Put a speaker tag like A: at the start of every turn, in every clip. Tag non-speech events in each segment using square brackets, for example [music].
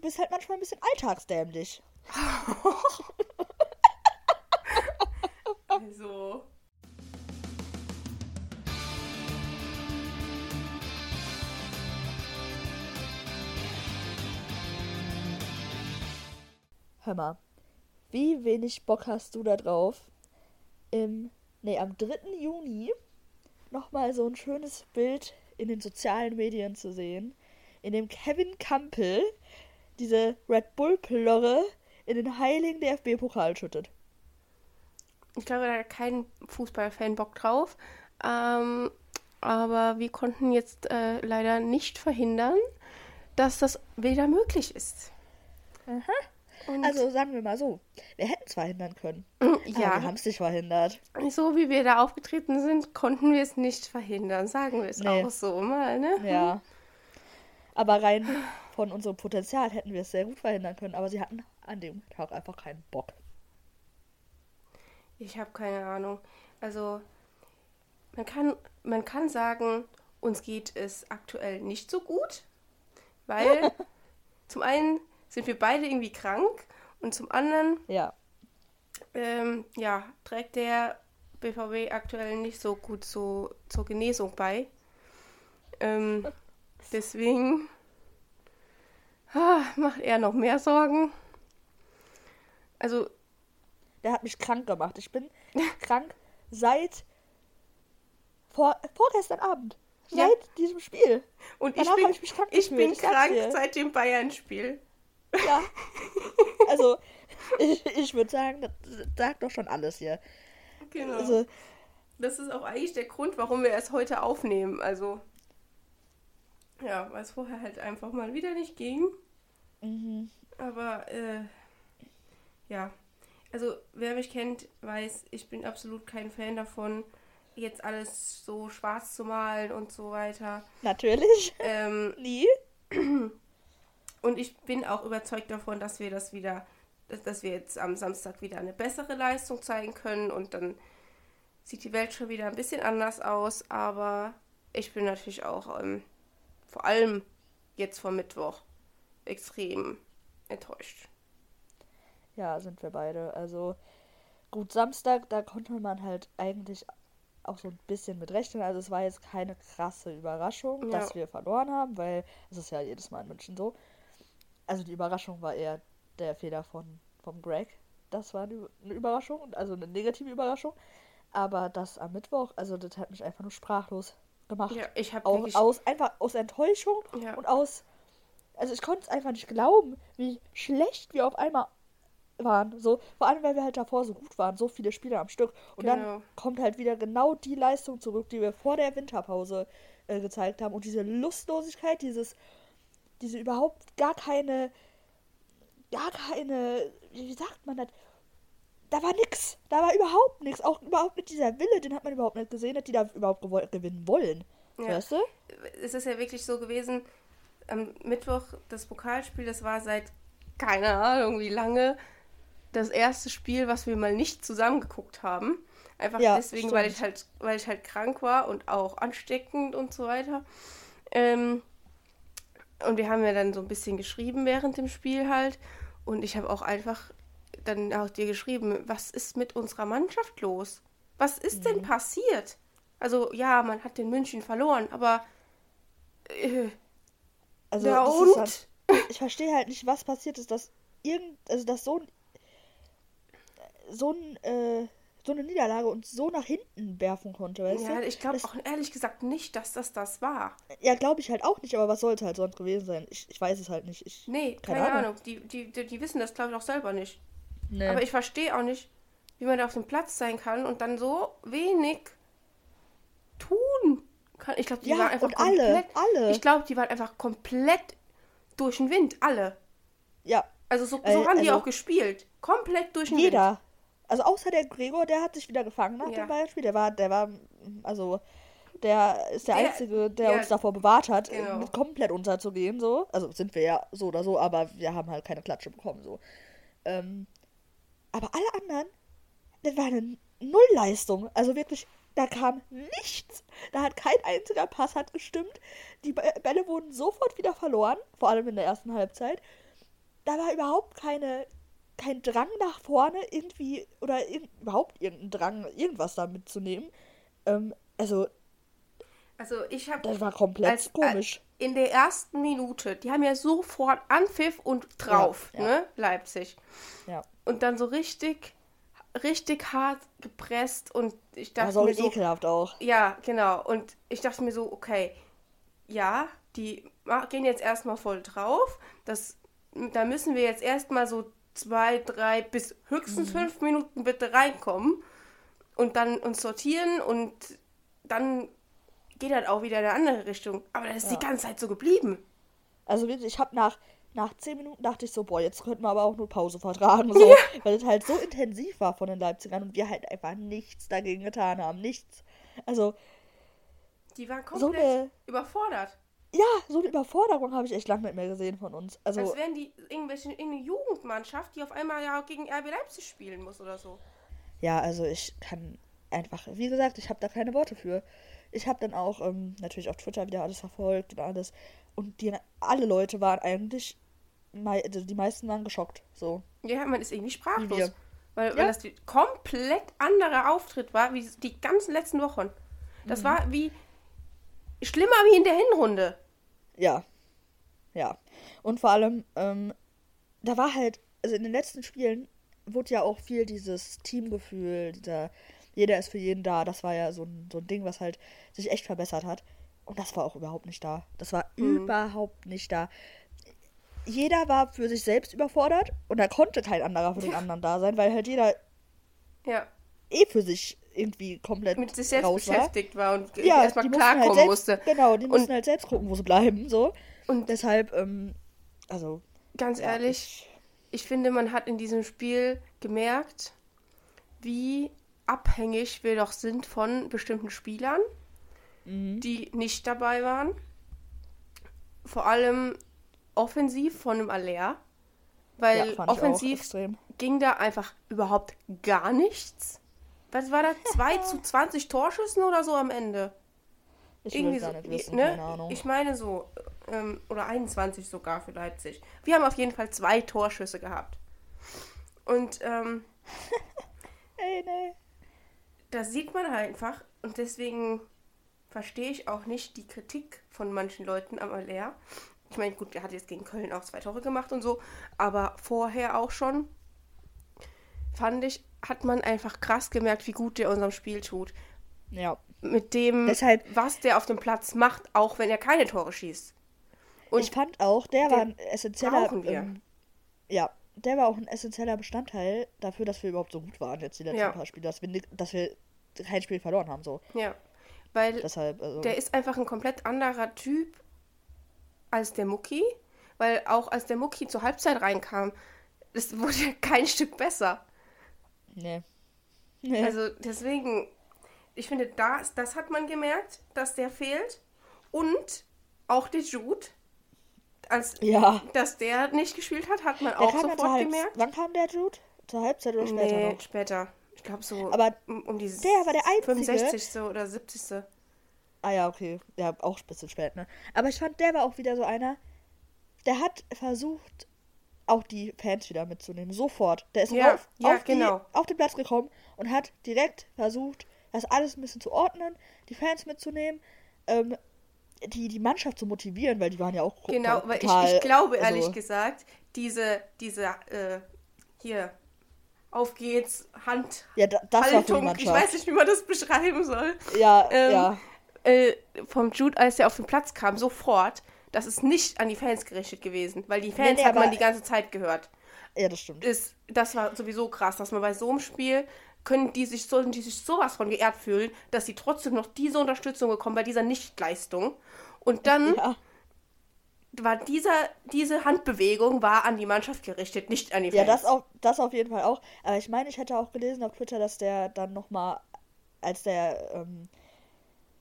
A: du bist halt manchmal ein bisschen alltagsdämlich.
B: Also.
A: Hör mal, wie wenig Bock hast du da drauf, im, nee, am 3. Juni nochmal so ein schönes Bild in den sozialen Medien zu sehen, in dem Kevin Campbell diese Red Bull-Plörre in den heiligen DFB-Pokal schüttet.
B: Ich glaube, da hat kein Fußballfan Bock drauf. Ähm, aber wir konnten jetzt äh, leider nicht verhindern, dass das wieder möglich ist. Und
A: Also sagen wir mal so, wir hätten es verhindern können. [clears throat]
B: ja,
A: wir haben es nicht verhindert.
B: so wie wir da aufgetreten sind, konnten wir es nicht verhindern. Sagen wir es
A: Nee.
B: auch so mal, ne?
A: Ja. Aber rein [sighs] von unserem Potenzial hätten wir es sehr gut verhindern können. Aber sie hatten an dem Tag einfach keinen Bock.
B: Ich habe keine Ahnung. Also, man kann, man kann sagen, uns geht es aktuell nicht so gut, weil [laughs] zum einen sind wir beide irgendwie krank und zum anderen,
A: Ja.
B: ähm, ja, trägt der BVB aktuell nicht so gut so, zur Genesung bei. Ähm, [laughs] deswegen macht er noch mehr Sorgen. Also,
A: Der hat mich krank gemacht. Ich bin krank seit vor, vorgestern Abend.
B: Ja.
A: Seit diesem Spiel.
B: und ich
A: Danach
B: bin,
A: hab ich mich krank
B: ich bin
A: ich
B: krank seit dem Bayern-Spiel.
A: Ja. [laughs] Also, ich, ich würde sagen, das sagt doch schon alles hier.
B: Genau.
A: Also,
B: das ist auch eigentlich der Grund, warum wir es heute aufnehmen. Also, ja, weil es vorher halt einfach mal wieder nicht ging.
A: mhm.
B: Aber, äh, ja. Also, wer mich kennt, weiß, ich bin absolut kein Fan davon, jetzt alles so schwarz zu malen und so weiter.
A: natürlich. [laughs]
B: Ähm,
A: Nie. [clears throat]
B: Und ich bin auch überzeugt davon, dass wir das wieder, dass, dass wir jetzt am Samstag wieder eine bessere Leistung zeigen können und dann sieht die Welt schon wieder ein bisschen anders aus. Aber ich bin natürlich auch ähm, vor allem jetzt vor Mittwoch extrem enttäuscht.
A: Ja, sind wir beide. Also, gut, Samstag, da konnte man halt eigentlich auch so ein bisschen mit rechnen. Also, es war jetzt keine krasse Überraschung,
B: Ja.
A: dass wir verloren haben, weil es ist ja jedes Mal in München so. Also, die Überraschung war eher der Fehler von, vom Greg. Das war eine eine Überraschung, also eine negative Überraschung. Aber das am Mittwoch, also, das hat mich einfach nur sprachlos gemacht.
B: Ja, ich habe
A: Auch, aus, einfach aus Enttäuschung
B: Ja.
A: und aus. Also ich konnte es einfach nicht glauben, wie schlecht wir auf einmal waren. So, vor allem, weil wir halt davor so gut waren, so viele Spiele am Stück. Und
B: Genau.
A: dann kommt halt wieder genau die Leistung zurück, die wir vor der Winterpause äh, gezeigt haben. Und diese Lustlosigkeit, dieses, diese überhaupt gar keine, gar keine, wie sagt man das? Da war nix. Da war überhaupt nichts. Auch überhaupt nicht dieser Wille, den hat man überhaupt nicht gesehen, dass die da überhaupt gewinnen wollen.
B: Ja.
A: Weißt du?
B: es ist ja wirklich so gewesen, am Mittwoch das Pokalspiel, das war seit keine Ahnung wie lange das erste Spiel, was wir mal nicht zusammen geguckt haben. Einfach
A: Ja,
B: deswegen, weil ich halt, weil ich halt krank war und auch ansteckend und so weiter. Ähm, und wir haben ja dann so ein bisschen geschrieben während dem Spiel halt. Und ich habe auch einfach dann auch dir geschrieben, was ist mit unserer Mannschaft los? Was ist
A: Mhm.
B: denn passiert? Also ja, man hat den München verloren, aber äh,
A: Also,
B: ja und?
A: Halt, ich verstehe halt nicht, was passiert ist, dass irgend, also dass so ein, so ein, äh, so eine Niederlage uns so nach hinten werfen konnte, weißt
B: ja,
A: du?
B: ich glaube auch ehrlich gesagt nicht, dass das das war.
A: Ja, glaube ich halt auch nicht, aber was sollte halt sonst gewesen sein? Ich, ich weiß es halt nicht. Ich,
B: Nee,
A: Keine
B: keine,
A: Ahnung.
B: Ahnung. Die, die, die wissen das, glaube ich, auch selber nicht.
A: Nee.
B: Aber ich verstehe auch nicht, wie man da auf dem Platz sein kann und dann so wenig tun kann. Ich glaube, die
A: Ja,
B: waren einfach
A: und alle, alle.
B: Ich glaube, die waren einfach komplett durch den Wind, alle.
A: ja,
B: Also so, so
A: Äh,
B: haben die
A: also-
B: auch gespielt. Komplett durch den Wind.
A: jeder. Also außer der Gregor, der hat sich wieder gefangen nach
B: Ja.
A: dem Beispiel. Der war, der war, also der ist der,
B: Der-
A: Einzige, der
B: ja,
A: uns davor bewahrt hat,
B: genau.
A: äh, komplett unterzugehen, so. Also sind wir ja so oder so, aber wir haben halt keine Klatsche bekommen, so. Ähm, aber alle anderen, das war eine Nullleistung. Also wirklich, da kam nichts. Da hat kein einziger Pass hat gestimmt. Die Bä- Bälle wurden sofort wieder verloren, vor allem in der ersten Halbzeit. da war überhaupt keine, kein Drang nach vorne irgendwie oder in, überhaupt irgendein Drang, irgendwas da mitzunehmen. Ähm, also,
B: Also ich habe
A: das war komplett
B: als,
A: komisch.
B: Äh, in der ersten Minute, die haben ja sofort Anpfiff und drauf,
A: Ja, ja.
B: ne? Leipzig.
A: Ja.
B: Und dann so richtig, richtig hart gepresst und ich dachte
A: Also
B: mir so,
A: ekelhaft auch.
B: ja, genau. Und ich dachte mir so, okay, ja, die gehen jetzt erstmal voll drauf. Das, da müssen wir jetzt erstmal so zwei, drei bis höchstens fünf Minuten bitte reinkommen und dann uns sortieren und dann geht das auch wieder in eine andere Richtung. Aber das ist
A: Ja.
B: die ganze Zeit so geblieben.
A: Also wirklich, ich habe nach, nach zehn Minuten dachte ich so, boah, jetzt könnten wir aber auch nur Pause vertragen. So, Weil es halt so intensiv war von den Leipzigern und wir halt einfach nichts dagegen getan haben. Nichts. Also,
B: Die waren
A: so
B: komplett
A: eine,
B: überfordert.
A: ja, so eine Überforderung habe ich echt lange nicht mehr gesehen von uns. Also,
B: Als wären die irgendwelche irgendeine Jugendmannschaft, die auf einmal ja gegen RB Leipzig spielen muss oder so.
A: ja, also ich kann einfach, wie gesagt, ich habe da keine Worte für. Ich habe dann auch ähm, natürlich auf Twitter wieder alles verfolgt und alles. Und die, alle Leute waren eigentlich, also die meisten waren geschockt. So.
B: Ja, man ist irgendwie sprachlos. Weil, weil
A: Ja.
B: das die komplett anderer Auftritt war, wie die ganzen letzten Wochen.
A: Mhm.
B: Das war wie schlimmer wie in der Hinrunde.
A: Ja. Ja. Und vor allem, ähm, da war halt, also in den letzten Spielen wurde ja auch viel dieses Teamgefühl, dieser jeder ist für jeden da. Das war ja so ein, so ein Ding, was halt sich echt verbessert hat. Und das war auch überhaupt nicht da. Das war überhaupt nicht da. Jeder war für sich selbst überfordert und da konnte kein anderer für den anderen da sein, weil halt jeder
B: Ja,
A: eh für sich irgendwie komplett
B: mit sich selbst
A: raus war.
B: beschäftigt war und
A: Ja,
B: erstmal
A: halt
B: klarkommen
A: selbst,
B: musste.
A: Genau, die mussten
B: Und-
A: halt selbst gucken, wo sie bleiben, so.
B: Und-
A: deshalb, ähm, also,
B: Ganz
A: ja,
B: ehrlich, ich finde, man hat in diesem Spiel gemerkt, wie abhängig wir doch sind von bestimmten Spielern,
A: Mhm.
B: Die nicht dabei waren. Vor allem offensiv von dem Aller. Weil
A: ja,
B: offensiv ging da einfach überhaupt gar nichts. Was war da? [laughs] 2 zu 20 Torschüssen oder so am Ende?
A: Ich will
B: Irgendwie
A: gar
B: so,
A: nicht wissen,
B: ne? Ich meine so, ähm, oder 21 sogar für Leipzig. Wir haben auf jeden Fall zwei Torschüsse gehabt. Und ähm, [laughs]
A: Ey, nee.
B: das sieht man halt einfach. Und deswegen verstehe ich auch nicht die Kritik von manchen Leuten am Aller. Ich meine, gut, der hat jetzt gegen Köln auch zwei Tore gemacht und so, aber vorher auch schon, fand ich, hat man einfach krass gemerkt, wie gut der unserem Spiel tut.
A: Ja.
B: Mit dem,
A: Deshalb-
B: was der auf dem Platz macht, auch wenn er keine Tore schießt. Und
A: ich fand auch, der war ein essentieller. Ähm, ja, der war auch ein essentieller Bestandteil dafür, dass wir überhaupt so gut waren jetzt die letzten
B: Ja.
A: paar Spiele, dass wir, dass wir kein Spiel verloren haben. So.
B: Ja, weil
A: Deshalb, also.
B: der ist einfach ein komplett anderer Typ als der Mucki, weil auch als der Mucki zur Halbzeit reinkam, es wurde [laughs] kein Stück besser.
A: nee. [laughs] Nee.
B: Also deswegen, ich finde, das, das hat man gemerkt, dass der fehlt. Und auch der Jude, als
A: ja.
B: dass der nicht gespielt hat, hat man
A: Der
B: auch sofort gemerkt.
A: Wann kam der Jude? Zur Halbzeit oder später
B: Nee,
A: noch?
B: später. Ich glaube so
A: Aber
B: um, um die
A: der war der Einzige-
B: 65. oder 70.
A: Ah ja, okay. Ja, auch ein bisschen spät, ne? Aber ich fand, der war auch wieder so einer, der hat versucht, auch die Fans wieder mitzunehmen. Sofort. Der ist
B: Ja,
A: auf,
B: ja,
A: auf, die,
B: genau.
A: auf den Platz gekommen und hat direkt versucht, das alles ein bisschen zu ordnen, die Fans mitzunehmen, ähm, die, die Mannschaft zu motivieren, weil die waren ja auch
B: Genau, weil ich, ich glaube, ehrlich
A: also,
B: gesagt, diese, diese, äh, hier, auf geht's, Hand,
A: Ja, da, das
B: Haltung, ich weiß nicht, wie man das beschreiben soll,
A: Ja,
B: Ähm,
A: ja.
B: äh, vom Jude, als er auf den Platz kam, sofort, das ist nicht an die Fans gerichtet gewesen, weil die Fans
A: nee,
B: hat man die ganze Zeit gehört.
A: Ja, das stimmt.
B: Ist, das war sowieso krass, dass man bei so einem Spiel können die sich, sollen die sich sowas von geehrt fühlen, dass sie trotzdem noch diese Unterstützung bekommen bei dieser Nichtleistung. Und dann [laughs]
A: Ja.
B: War dieser, diese Handbewegung war an die Mannschaft gerichtet, nicht an die Fans.
A: Ja, das auf, das auf jeden Fall auch. Aber ich meine, ich hätte auch gelesen auf Twitter, dass der dann nochmal, als der ähm,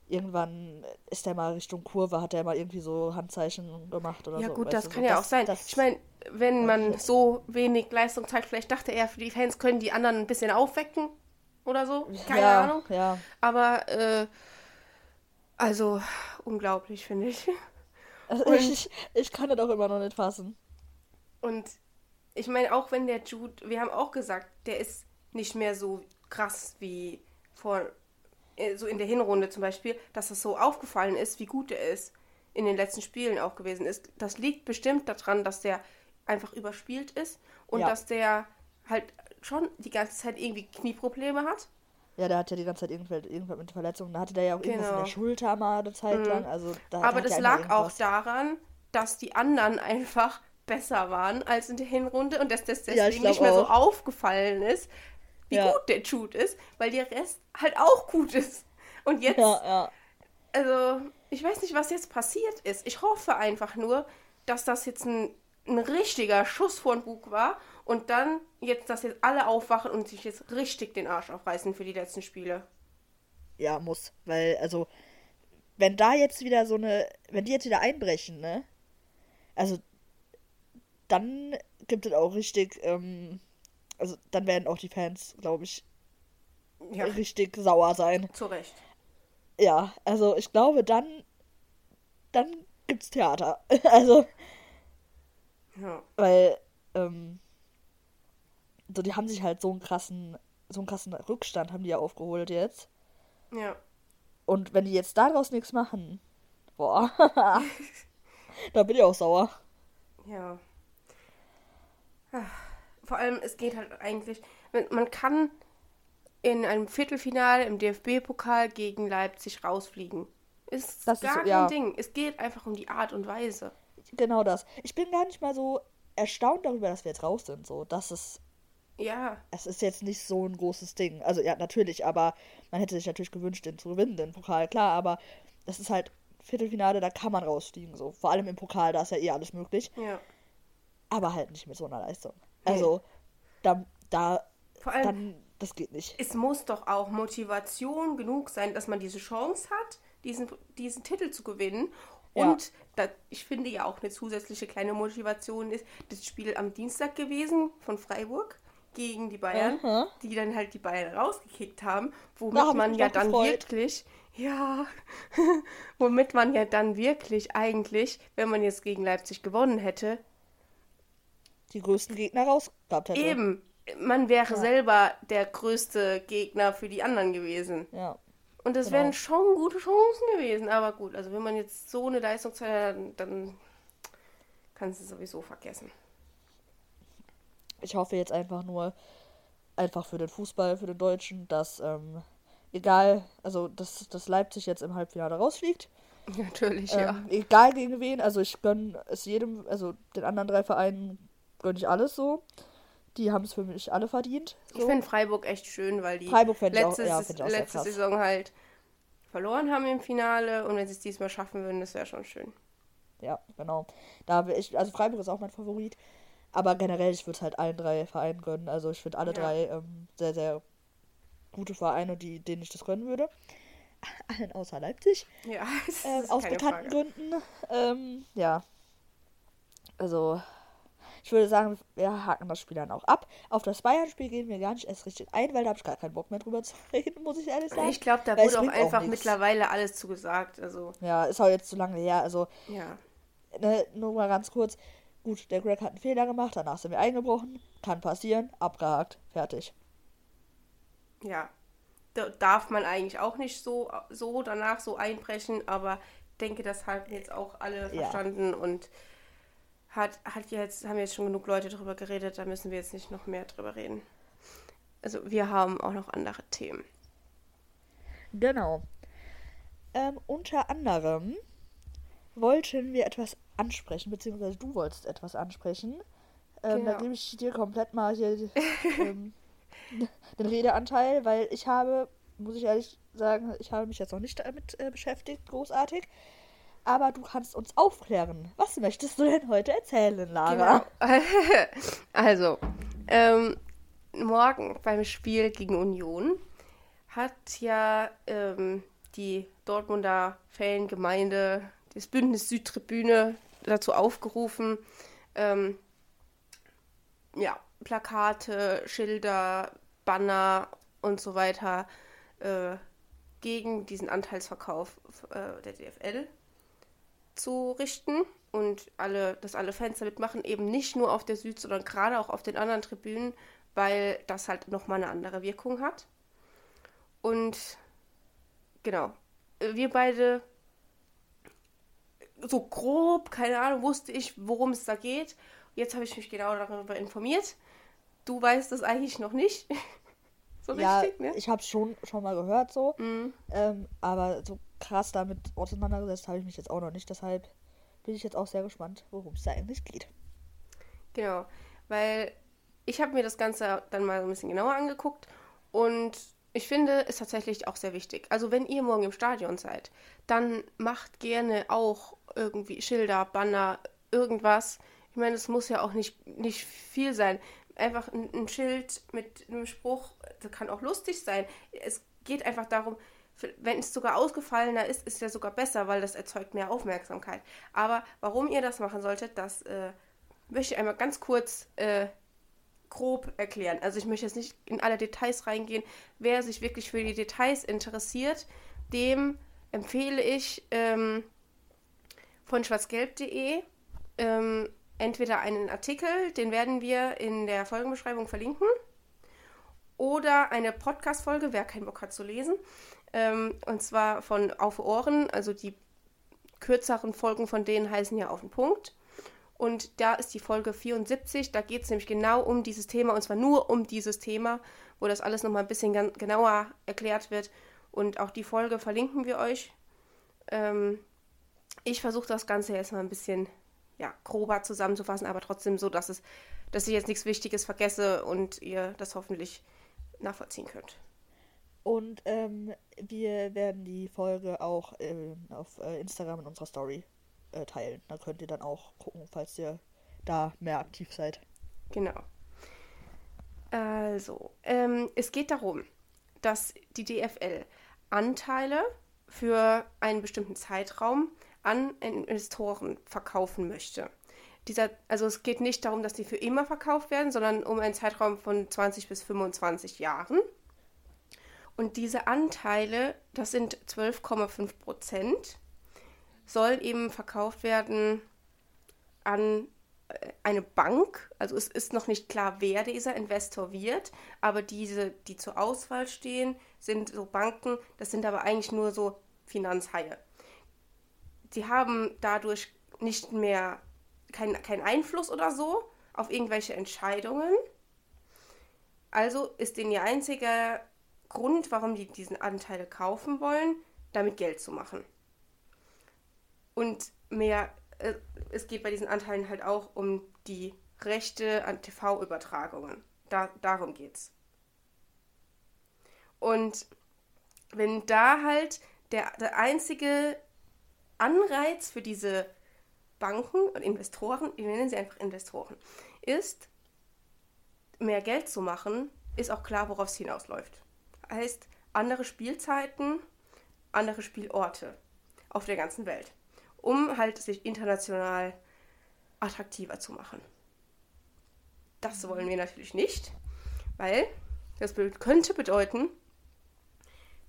A: irgendwann ist der mal Richtung Kurve, hat der mal irgendwie so Handzeichen gemacht oder
B: Ja
A: so.
B: gut,
A: weißt
B: das
A: du,
B: kann
A: so.
B: ja auch sein.
A: das-
B: ich meine, wenn man so wenig Leistung zeigt, vielleicht dachte er, für die Fans können die anderen ein bisschen aufwecken oder so. Keine
A: ja,
B: Ahnung.
A: Ja,
B: Aber, äh, also, unglaublich, finde ich.
A: Also
B: Und- [laughs]
A: ich, ich kann das auch immer noch nicht fassen.
B: Und ich meine, auch wenn der Jude, wir haben auch gesagt, der ist nicht mehr so krass wie vor, äh, so in der Hinrunde zum Beispiel, dass es so aufgefallen ist, wie gut er ist in den letzten Spielen auch gewesen ist. Das liegt bestimmt daran, dass der einfach überspielt ist und
A: Ja.
B: dass der halt schon die ganze Zeit irgendwie Knieprobleme hat.
A: Ja, der hat ja die ganze Zeit irgendwas, irgendwas mit Verletzungen. Da hatte der ja auch irgendwas in
B: Genau.
A: der Schulter mal eine Zeit lang. Also da
B: Aber das
A: ja
B: lag auch daran, dass die anderen [laughs] einfach besser waren als in der Hinrunde und dass das
A: Ja,
B: deswegen
A: glaub
B: nicht mehr so
A: auch.
B: aufgefallen ist, wie
A: Ja.
B: gut der Jude ist, weil der Rest halt auch gut ist. Und jetzt,
A: Ja, ja.
B: also, ich weiß nicht, was jetzt passiert ist. Ich hoffe einfach nur, dass das jetzt ein, ein richtiger Schuss von Bug war und dann jetzt, dass jetzt alle aufwachen und sich jetzt richtig den Arsch aufreißen für die letzten Spiele.
A: Ja, muss. Weil, also, wenn da jetzt wieder so eine, wenn die jetzt wieder einbrechen, ne? Also, dann gibt es auch richtig, ähm, also dann werden auch die Fans, glaube ich,
B: Ja,
A: richtig sauer sein.
B: zu Recht.
A: Ja, also ich glaube, dann, dann gibt's Theater. [laughs] Also,
B: Ja.
A: weil, ähm, so, die haben sich halt so einen krassen, so einen krassen Rückstand haben die ja aufgeholt jetzt.
B: ja.
A: Und wenn die jetzt daraus nichts machen, boah, [laughs] [laughs] da bin ich auch sauer.
B: Ja. Ah, Vor allem, es geht halt eigentlich, man- kann in einem Viertelfinale im DFB-Pokal gegen Leipzig rausfliegen. Ist
A: Das ist
B: gar
A: so-
B: kein
A: ja.
B: Ding. Es geht einfach um die Art und Weise.
A: Genau das. Ich bin gar nicht mal so erstaunt darüber, dass wir jetzt raus sind. So, das ist,
B: Ja,
A: es ist jetzt nicht so ein großes Ding. Also ja, natürlich, aber man hätte sich natürlich gewünscht, den zu gewinnen, den Pokal, klar, aber das ist halt Viertelfinale, da kann man rausfliegen, so. Vor allem im Pokal, da ist ja eh alles möglich.
B: ja.
A: Aber halt nicht mit so einer Leistung. Also, da, da,
B: Vor allem,
A: dann, das geht nicht.
B: es muss doch auch Motivation genug sein, dass man diese Chance hat, diesen, diesen Titel zu gewinnen.
A: Ja.
B: Und da, ich finde ja auch eine zusätzliche kleine Motivation ist das Spiel am Dienstag gewesen von Freiburg gegen die Bayern,
A: Aha.
B: die dann halt die Bayern rausgekickt haben,
A: Da
B: womit
A: ich
B: man ja dann
A: gefreut.
B: wirklich, ja, [laughs] womit man ja dann wirklich eigentlich, wenn man jetzt gegen Leipzig gewonnen hätte,
A: Die größten Gegner rausgehabt hätte.
B: eben, man wäre selber der größte Gegner für die anderen gewesen.
A: Ja.
B: Und das
A: Genau.
B: wären schon gute Chancen gewesen. Aber gut, also wenn man jetzt so eine Leistung zeigt, dann, dann kannst du es sowieso vergessen.
A: Ich hoffe jetzt einfach nur, einfach für den Fußball, für den Deutschen, dass, ähm, egal, also, dass, dass Leipzig jetzt im Halbfinale rausfliegt. [laughs]
B: Natürlich,
A: Ähm, Egal gegen wen, also ich gönne es jedem, also den anderen drei Vereinen gönne ich alles so. Die haben es für mich alle verdient.
B: Ich
A: So.
B: finde Freiburg echt schön, weil die
A: ich auch-
B: letzte,
A: ja, ich auch sehr
B: letzte. Saison halt verloren haben im Finale. Und wenn sie es diesmal schaffen würden, das wäre schon schön.
A: Ja, genau. Da ich, also Freiburg ist auch mein Favorit. Aber generell, ich würde es halt allen drei Vereinen gönnen. Also ich finde alle
B: Ja.
A: drei ähm, sehr, sehr gute Vereine, die, denen ich das gönnen würde. [laughs] Allen außer Leipzig.
B: Ja, [laughs]
A: Ähm, aus bekannten
B: Frage.
A: Gründen. Ähm, ja. Also, ich würde sagen, wir haken das Spiel dann auch ab. Auf das Bayern-Spiel gehen wir gar nicht erst richtig ein, weil da habe ich gar keinen Bock mehr drüber [laughs] zu reden, muss ich ehrlich sagen.
B: Ich glaube, da
A: Weil
B: wurde auch einfach
A: nichts.
B: mittlerweile alles zugesagt. Also,
A: Ja, ist auch jetzt zu lange her. Also,
B: ja.
A: ne, nur mal ganz kurz. Gut, der Greg hat einen Fehler gemacht, danach sind wir eingebrochen. Kann passieren, abgehakt, fertig.
B: Ja. Da darf man eigentlich auch nicht so, so danach so einbrechen, aber denke, das haben jetzt auch alle
A: Ja.
B: verstanden und hat, hat jetzt, haben jetzt schon genug Leute drüber geredet, da müssen wir jetzt nicht noch mehr drüber reden. Also wir haben auch noch andere Themen.
A: Genau. Ähm, unter anderem wollten wir etwas ansprechen, beziehungsweise du wolltest etwas ansprechen. Ähm, Da
B: Genau.
A: gebe ich dir komplett mal hier [laughs] ähm, den Redeanteil, weil ich habe, muss ich ehrlich sagen, ich habe mich jetzt noch nicht damit äh, beschäftigt, großartig. Aber du kannst uns aufklären. Was möchtest du denn heute erzählen, Lara?
B: Genau. [laughs] also, ähm, morgen beim Spiel gegen Union hat ja ähm, die Dortmunder Fangemeinde, das Bündnis Südtribüne, dazu aufgerufen, ähm, ja, Plakate, Schilder, Banner und so weiter äh, gegen diesen Anteilsverkauf äh, der DFL abzurichten und alle, dass alle Fans damit machen, eben nicht nur auf der Süd, sondern gerade auch auf den anderen Tribünen, weil das halt nochmal eine andere Wirkung hat. Und genau, wir beide so grob, keine Ahnung, wusste ich, worum es da geht. Jetzt habe ich mich genau darüber informiert. Du weißt das eigentlich noch nicht. [laughs]
A: so ja, richtig, ne? Ich habe es schon, schon mal gehört so. Mhm. Ähm, aber so krass damit auseinandergesetzt habe ich mich jetzt auch noch nicht. Deshalb bin ich jetzt auch sehr gespannt, worum es da eigentlich geht.
B: Genau, weil ich habe mir das Ganze dann mal so ein bisschen genauer angeguckt und ich finde es tatsächlich auch sehr wichtig. Also wenn ihr morgen im Stadion seid, dann macht gerne auch irgendwie Schilder, Banner, irgendwas. Ich meine, es muss ja auch nicht, nicht viel sein. Einfach ein, ein Schild mit einem Spruch, das kann auch lustig sein. Es geht einfach darum, wenn es sogar ausgefallener ist, ist ja sogar besser, weil das erzeugt mehr Aufmerksamkeit. Aber warum ihr das machen solltet, das äh, möchte ich einmal ganz kurz äh, grob erklären. Also ich möchte jetzt nicht in alle Details reingehen. Wer sich wirklich für die Details interessiert, dem empfehle ich ähm, von schwarzgelb.de ähm, entweder einen Artikel, den werden wir in der Folgenbeschreibung verlinken, oder eine Podcast-Folge, wer keinen Bock hat zu lesen. Ähm, und zwar von Auf Ohren, also die kürzeren Folgen von denen heißen ja auf den Punkt. Und da ist die Folge 74, da geht es nämlich genau um dieses Thema, und zwar nur um dieses Thema, wo das alles nochmal ein bisschen genauer erklärt wird. Und auch die Folge verlinken wir euch. Ähm, ich versuche das Ganze jetzt mal ein bisschen ja, grober zusammenzufassen, aber trotzdem so, dass, es, dass ich jetzt nichts Wichtiges vergesse und ihr das hoffentlich nachvollziehen könnt.
A: Und ähm, wir werden die Folge auch äh, auf äh, Instagram in unserer Story äh, teilen. Da könnt ihr dann auch gucken, falls ihr da mehr aktiv seid.
B: Genau. Also, ähm, es geht darum, dass die DFL Anteile für einen bestimmten Zeitraum an Investoren verkaufen möchte. Dieser, also es geht nicht darum, dass die für immer verkauft werden, sondern um einen Zeitraum von 20 bis 25 Jahren. Und diese Anteile, das sind 12,5 Prozent, soll eben verkauft werden an äh, eine Bank. Also es ist noch nicht klar, wer dieser Investor wird, aber diese, die zur Auswahl stehen, sind so Banken, das sind aber eigentlich nur so Finanzhaie. Sie haben dadurch nicht mehr keinen kein Einfluss oder so auf irgendwelche Entscheidungen. Also ist denen ihr einziger Grund, warum die diesen Anteil kaufen wollen, damit Geld zu machen. Und mehr, äh, es geht bei diesen Anteilen halt auch um die Rechte an TV-Übertragungen. Da, darum geht's. Und wenn da halt der, der einzige Anreiz für diese Banken und Investoren, wir nennen sie einfach Investoren, ist, mehr Geld zu machen, ist auch klar, worauf es hinausläuft heißt andere Spielzeiten, andere Spielorte auf der ganzen Welt, um halt sich international attraktiver zu machen. Das wollen wir natürlich nicht, weil das könnte bedeuten,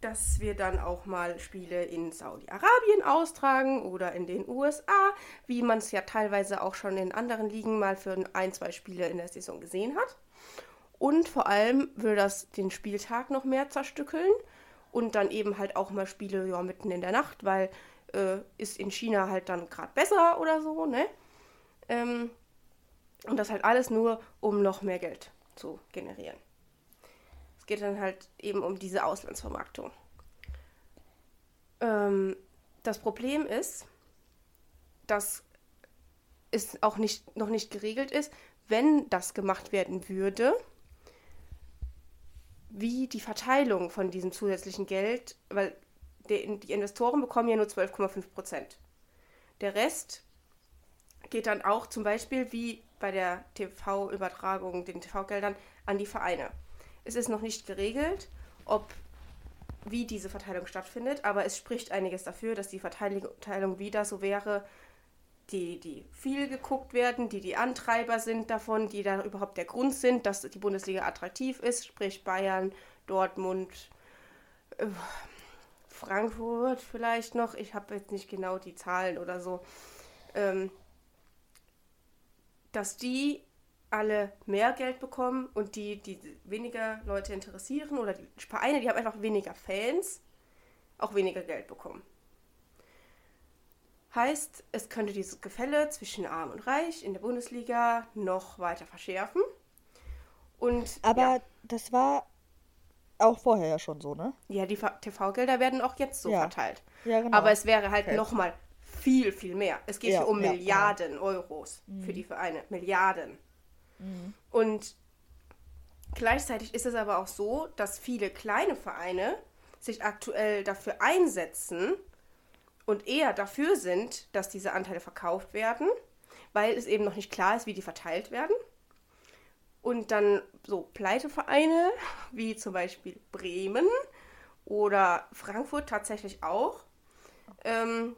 B: dass wir dann auch mal Spiele in Saudi-Arabien austragen oder in den USA, wie man es ja teilweise auch schon in anderen Ligen mal für ein, zwei Spiele in der Saison gesehen hat. Und vor allem würde das den Spieltag noch mehr zerstückeln und dann eben halt auch mal Spiele ja, mitten in der Nacht, weil äh, ist in China halt dann gerade besser oder so, ne? Ähm, und das halt alles nur, um noch mehr Geld zu generieren. Geht dann halt eben um diese Auslandsvermarktung. Ähm, das Problem ist, dass es auch nicht, noch nicht geregelt ist, wenn das gemacht werden würde, wie die Verteilung von diesem zusätzlichen Geld, weil die, die Investoren bekommen ja nur 12,5 Prozent. Der Rest geht dann auch zum Beispiel wie bei der TV-Übertragung, den TV-Geldern, an die Vereine. Es ist noch nicht geregelt, ob wie diese Verteilung stattfindet, aber es spricht einiges dafür, dass die Verteilung wieder so wäre, die, die viel geguckt werden, die die Antreiber sind davon, die da überhaupt der Grund sind, dass die Bundesliga attraktiv ist, sprich Bayern, Dortmund, äh, Frankfurt vielleicht noch, ich habe jetzt nicht genau die Zahlen oder so, ähm, dass die alle mehr Geld bekommen und die, die weniger Leute interessieren oder die Vereine, die haben einfach weniger Fans, auch weniger Geld bekommen. Heißt, es könnte dieses Gefälle zwischen Arm und Reich in der Bundesliga noch weiter verschärfen. Und,
A: Aber
B: ja,
A: das war auch vorher ja schon so, ne?
B: ja, die TV-Gelder werden auch jetzt so
A: Ja.
B: verteilt.
A: Ja, genau.
B: Aber es wäre halt
A: Okay.
B: noch mal viel, viel mehr. Es geht
A: Ja,
B: hier um Milliarden Euros für die Vereine. Milliarden. Und gleichzeitig ist es aber auch so, dass viele kleine Vereine sich aktuell dafür einsetzen und eher dafür sind, dass diese Anteile verkauft werden, weil es eben noch nicht klar ist, wie die verteilt werden. Und dann so Pleitevereine wie zum Beispiel Bremen oder Frankfurt tatsächlich auch ähm,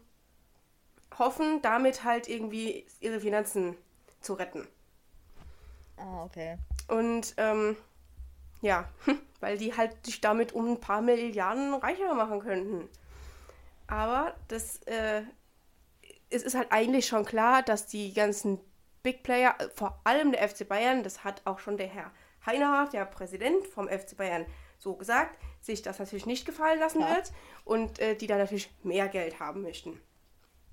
B: hoffen damit halt irgendwie ihre Finanzen zu retten.
A: Ah, okay.
B: Und ähm, ja, weil die halt sich damit um ein paar Milliarden reicher machen könnten. Aber das, äh, es ist halt eigentlich schon klar, dass die ganzen Big Player, vor allem der FC Bayern, das hat auch schon der Herr Heinhardt, der Präsident vom FC Bayern, so gesagt, sich das natürlich nicht gefallen lassen
A: Ja.
B: wird und äh, die da natürlich mehr Geld haben möchten.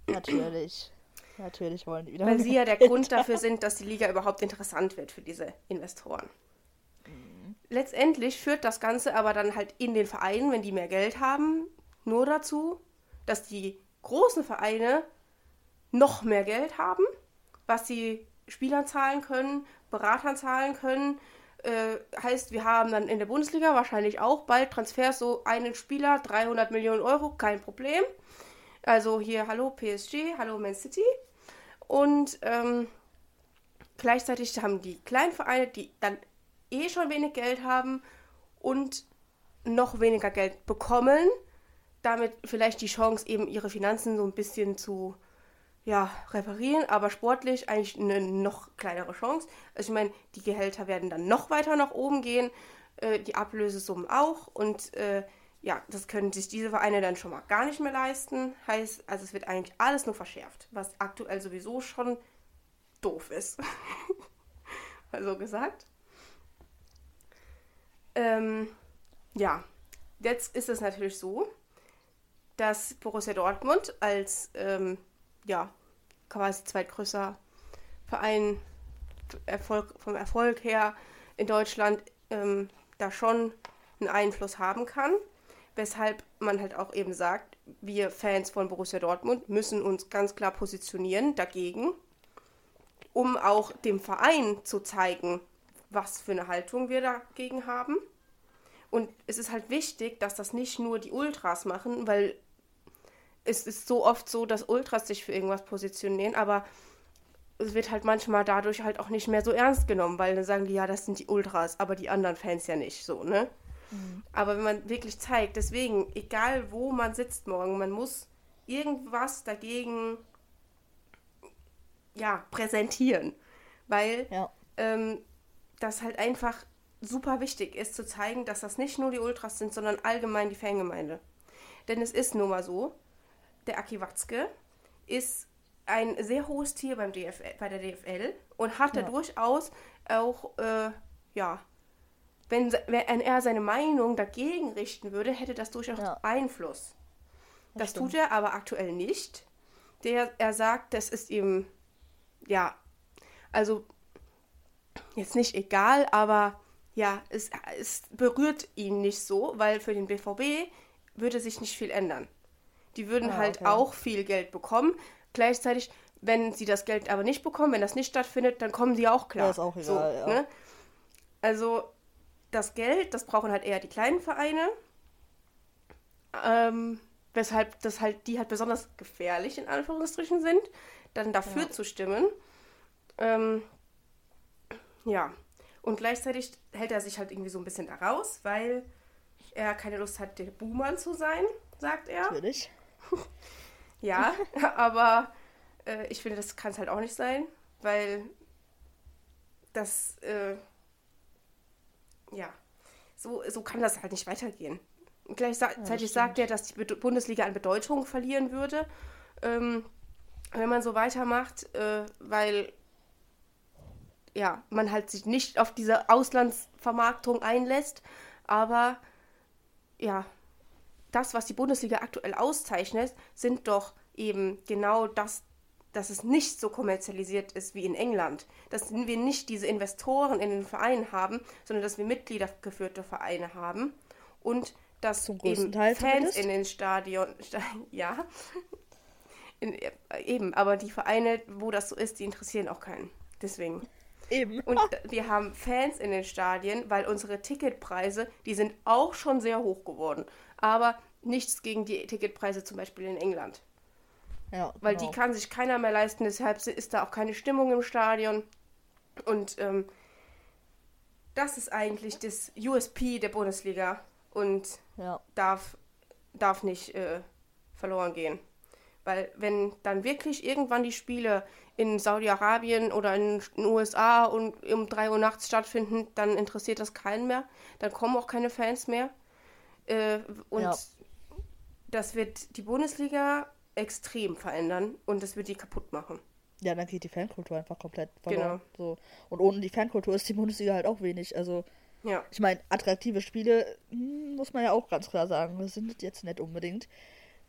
A: Natürlich. Natürlich wollen die wieder.
B: Weil sie ja der
A: Geld
B: Grund dafür sind, dass die Liga überhaupt interessant wird für diese Investoren.
A: Mhm.
B: Letztendlich führt das Ganze aber dann halt in den Vereinen, wenn die mehr Geld haben, nur dazu, dass die großen Vereine noch mehr Geld haben, was sie Spielern zahlen können, Beratern zahlen können. Äh, heißt, wir haben dann in der Bundesliga wahrscheinlich auch bald Transfers, so einen Spieler, 300 Millionen Euro, kein Problem. Also hier, hallo PSG, hallo Man City. Und ähm, gleichzeitig haben die kleinen Vereine, die dann eh schon wenig Geld haben und noch weniger Geld bekommen, damit vielleicht die Chance, eben ihre Finanzen so ein bisschen zu ja, reparieren, aber sportlich eigentlich eine noch kleinere Chance. Also ich meine, die Gehälter werden dann noch weiter nach oben gehen, äh, die Ablösesummen auch und äh, ja, das können sich diese Vereine dann schon mal gar nicht mehr leisten. Heißt, also es wird eigentlich alles nur verschärft, was aktuell sowieso schon doof ist. [laughs] also gesagt. Ähm, ja, jetzt ist es natürlich so, dass Borussia Dortmund als ähm, ja, quasi zweitgrößter Verein Erfolg, vom Erfolg her in Deutschland ähm, da schon einen Einfluss haben kann. Weshalb man halt auch eben sagt, wir Fans von Borussia Dortmund müssen uns ganz klar positionieren dagegen, um auch dem Verein zu zeigen, was für eine Haltung wir dagegen haben. Und es ist halt wichtig, dass das nicht nur die Ultras machen, weil es ist so oft so, dass Ultras sich für irgendwas positionieren, aber es wird halt manchmal dadurch halt auch nicht mehr so ernst genommen, weil dann sagen die, ja, das sind die Ultras, aber die anderen Fans ja nicht, so, ne? Aber wenn man wirklich zeigt, deswegen, egal wo man sitzt morgen, man muss irgendwas dagegen, ja, präsentieren, weil
A: Ja.
B: ähm, das halt einfach super wichtig ist zu zeigen, dass das nicht nur die Ultras sind, sondern allgemein die Fangemeinde. Denn es ist nun mal so, der Aki Watzke ist ein sehr hohes Tier beim DFL, bei der DFL und hat da
A: Ja.
B: durchaus auch, äh, ja, wenn, wenn er seine Meinung dagegen richten würde, hätte das durchaus
A: Ja.
B: Einfluss. Das,
A: Das
B: tut er aber aktuell nicht. Der, er sagt, das ist ihm, ja, also jetzt nicht egal, aber ja, es, es berührt ihn nicht so, weil für den BVB würde sich nicht viel ändern. Die würden
A: Ah,
B: halt
A: okay.
B: auch viel Geld bekommen. Gleichzeitig, wenn sie das Geld aber nicht bekommen, wenn das nicht stattfindet, dann kommen sie auch klar.
A: Ja, ist auch egal, ja.
B: Ne? Also das Geld, das brauchen halt eher die kleinen Vereine. Ähm, weshalb das halt, die halt besonders gefährlich in Anführungsstrichen sind, dann dafür
A: Ja.
B: zu stimmen. Ähm, ja. Und gleichzeitig hält er sich halt irgendwie so ein bisschen da raus, weil er keine Lust hat, der Buhmann zu sein, sagt er.
A: Natürlich. [laughs]
B: Ja, [laughs] aber äh, ich finde, das kann es halt auch nicht sein, weil das, äh, ja, so, so kann das halt nicht weitergehen. gleichzeitig ja, sagt er, dass die Bundesliga an Bedeutung verlieren würde, ähm, wenn man so weitermacht, äh, weil ja, man halt sich nicht auf diese Auslandsvermarktung einlässt, aber ja, das, was die Bundesliga aktuell auszeichnet, sind doch eben genau das, dass es nicht so kommerzialisiert ist wie in England. Dass wir nicht diese Investoren in den Vereinen haben, sondern dass wir mitgliedergeführte Vereine haben und dass eben Teil Fans in den Stadion, [laughs] ja, in, eben, aber die Vereine, wo das so ist, die interessieren auch keinen. Deswegen. Eben. Und wir haben Fans in den Stadien, weil unsere Ticketpreise, die sind auch schon sehr hoch geworden. Aber nichts gegen die Ticketpreise zum Beispiel in England. Ja, weil genau. die kann sich keiner mehr leisten, deshalb ist da auch keine Stimmung im Stadion. Und ähm, das ist eigentlich das USP der Bundesliga und ja. darf, darf nicht äh, verloren gehen. Weil wenn dann wirklich irgendwann die Spiele in Saudi-Arabien oder in den USA und um 3 Uhr nachts stattfinden, dann interessiert das keinen mehr. Dann kommen auch keine Fans mehr. Äh, und ja. das wird die Bundesliga extrem verändern und das wird die kaputt machen.
A: Ja, dann geht die Fankultur einfach komplett verloren. Genau. So. Und ohne die Fankultur ist die Bundesliga halt auch wenig. Also, ja. ich meine, attraktive Spiele hm, muss man ja auch ganz klar sagen. Das sind jetzt nicht unbedingt.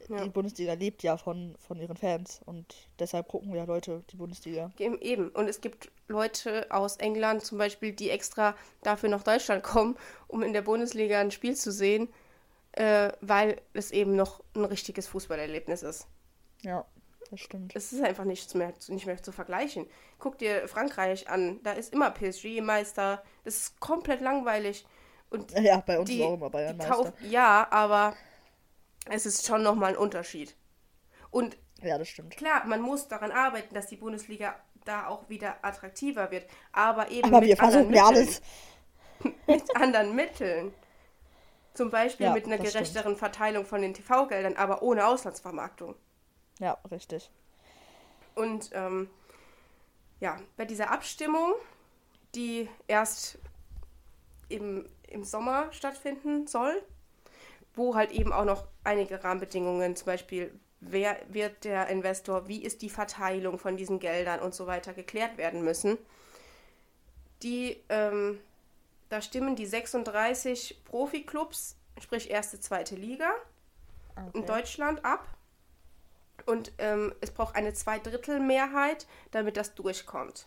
A: Ja. Die Bundesliga lebt ja von, von ihren Fans und deshalb gucken ja Leute die Bundesliga.
B: Eben, und es gibt Leute aus England zum Beispiel, die extra dafür nach Deutschland kommen, um in der Bundesliga ein Spiel zu sehen, äh, weil es eben noch ein richtiges Fußballerlebnis ist.
A: Ja, das stimmt.
B: Es ist einfach nichts mehr, nicht mehr zu vergleichen. Guck dir Frankreich an, da ist immer PSG-Meister, das ist komplett langweilig. Und [laughs]
A: ja, bei uns die, auch immer Bayern-Meister.
B: Ja, aber es ist schon nochmal ein Unterschied. Und
A: ja, das stimmt.
B: Klar, man muss daran arbeiten, dass die Bundesliga da auch wieder attraktiver wird, aber eben
A: aber mit wir anderen Mitteln. Alles. [laughs]
B: mit anderen Mitteln. Zum Beispiel ja, mit einer gerechteren stimmt. Verteilung von den TV-Geldern, aber ohne Auslandsvermarktung.
A: Ja, richtig.
B: Und ähm, ja, bei dieser Abstimmung, die erst im, im Sommer stattfinden soll, wo halt eben auch noch einige Rahmenbedingungen, zum Beispiel, wer wird der Investor, wie ist die Verteilung von diesen Geldern und so weiter geklärt werden müssen. Die, ähm, da stimmen die 36 Profiklubs, sprich erste, zweite Liga okay. in Deutschland ab. Und ähm, es braucht eine Zweidrittelmehrheit, damit das durchkommt.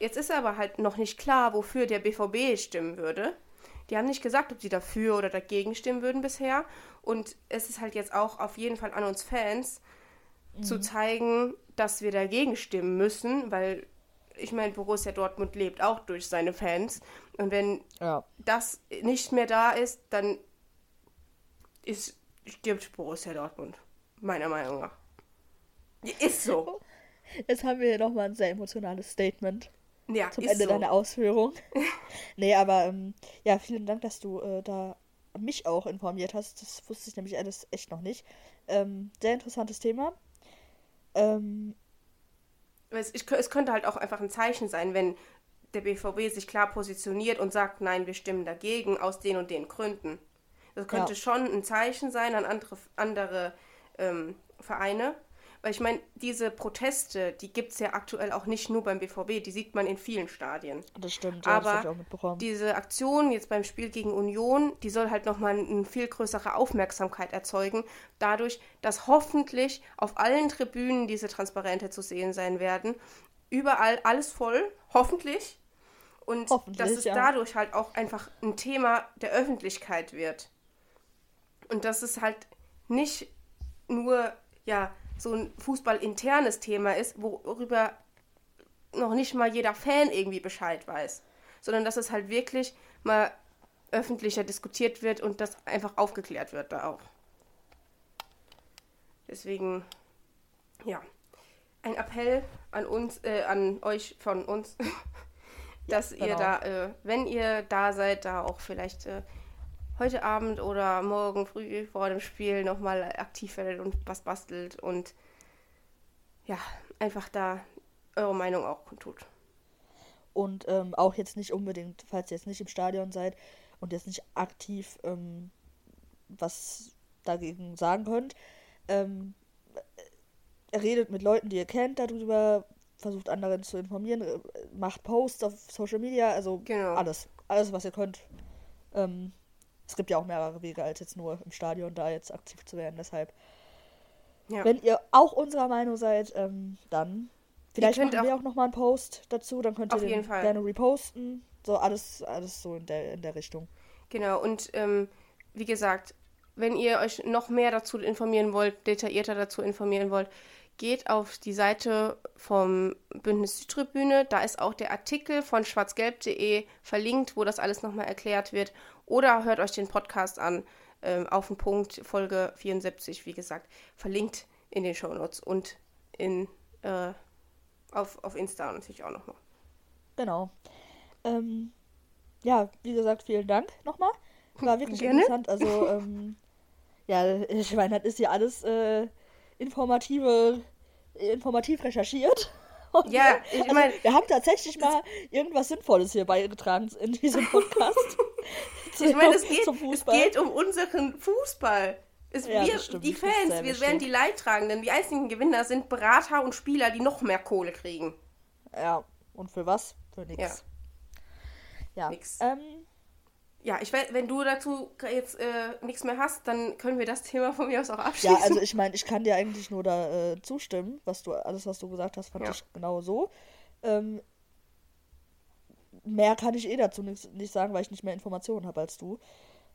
B: Jetzt ist aber halt noch nicht klar, wofür der BVB stimmen würde. Die haben nicht gesagt, ob sie dafür oder dagegen stimmen würden bisher. Und es ist halt jetzt auch auf jeden Fall an uns Fans mhm. zu zeigen, dass wir dagegen stimmen müssen, weil ich meine, Borussia Dortmund lebt auch durch seine Fans. Und wenn ja. das nicht mehr da ist, dann ist, stirbt Borussia Dortmund meiner Meinung nach. Ist so.
A: Jetzt haben wir hier nochmal ein sehr emotionales Statement. Ja, zum Ende so. deiner Ausführung. [laughs] nee, aber ähm, ja, vielen Dank, dass du äh, da mich auch informiert hast. Das wusste ich nämlich alles echt noch nicht. Ähm, sehr interessantes Thema. Ähm,
B: es, ich, es könnte halt auch einfach ein Zeichen sein, wenn der BVB sich klar positioniert und sagt, nein, wir stimmen dagegen aus den und den Gründen. Das könnte ja. schon ein Zeichen sein an andere, andere ähm, Vereine. Weil ich meine, diese Proteste, die gibt es ja aktuell auch nicht nur beim BVB, die sieht man in vielen Stadien.
A: Das stimmt, ja,
B: aber das diese Aktion jetzt beim Spiel gegen Union, die soll halt nochmal eine viel größere Aufmerksamkeit erzeugen, dadurch, dass hoffentlich auf allen Tribünen diese Transparente zu sehen sein werden. Überall alles voll, hoffentlich. Und hoffentlich, dass es ja. dadurch halt auch einfach ein Thema der Öffentlichkeit wird. Und dass es halt nicht nur ja so ein fußballinternes Thema ist, worüber noch nicht mal jeder Fan irgendwie Bescheid weiß, sondern dass es halt wirklich mal öffentlicher diskutiert wird und das einfach aufgeklärt wird da auch. Deswegen, ja, ein Appell an uns, äh, an euch von uns, [laughs] dass ja, genau. ihr da, äh, wenn ihr da seid, da auch vielleicht äh, heute Abend oder morgen früh vor dem Spiel nochmal aktiv werdet und was bastelt und ja, einfach da eure Meinung auch kundtut.
A: Und ähm, auch jetzt nicht unbedingt, falls ihr jetzt nicht im Stadion seid und jetzt nicht aktiv ähm, was dagegen sagen könnt. Ähm, er redet mit Leuten, die ihr kennt, darüber, versucht anderen zu informieren, äh, macht Posts auf Social Media, also
B: Genau.
A: alles. Alles, was ihr könnt. Ähm, es gibt ja auch mehrere Wege, als jetzt nur im Stadion da jetzt aktiv zu werden. Deshalb,
B: Ja.
A: wenn ihr auch unserer Meinung seid, ähm, dann vielleicht machen wir
B: auch-
A: auch nochmal einen Post dazu, dann könnt ihr den
B: Fall.
A: gerne reposten. So alles, alles so in der, in der Richtung.
B: Genau, und ähm, wie gesagt, wenn ihr euch noch mehr dazu informieren wollt, detaillierter dazu informieren wollt, geht auf die Seite vom Bündnis Südtribüne. Da ist auch der Artikel von schwarzgelb.de verlinkt, wo das alles nochmal erklärt wird. Oder hört euch den Podcast an, ähm, auf den Punkt, Folge 74, wie gesagt, verlinkt in den Shownotes und in, äh, auf, auf Insta natürlich auch nochmal.
A: Genau. Ähm, ja, wie gesagt, vielen Dank nochmal. War wirklich
B: Gerne.
A: interessant. Also, ähm, ja, ich meine, das ist hier alles äh, informative, informativ recherchiert. [laughs] Und,
B: Ja,
A: äh,
B: ich
A: also, wir haben tatsächlich mal irgendwas Sinnvolles hier beigetragen in diesem Podcast. [laughs] [laughs]
B: Ich meine, es geht, es geht um unseren Fußball. Es,
A: Ja,
B: wir,
A: stimmt,
B: die Fans, wir werden die Leidtragenden. Die einzigen Gewinner sind Berater und Spieler, die noch mehr Kohle kriegen.
A: Ja, und für was? Für nichts.
B: Ja.
A: Ja.
B: Nix.
A: Ähm,
B: Ja, ich weiß, wenn du dazu jetzt äh, nichts mehr hast, dann können wir das [laughs] Thema von mir aus auch abschließen.
A: Ja, also ich meine, ich kann dir eigentlich nur da äh, zustimmen, was du, alles, was du gesagt hast, fand
B: Ja.
A: ich genau so. Ähm, mehr kann ich eh dazu nicht, nicht sagen, weil ich nicht mehr Informationen habe als du.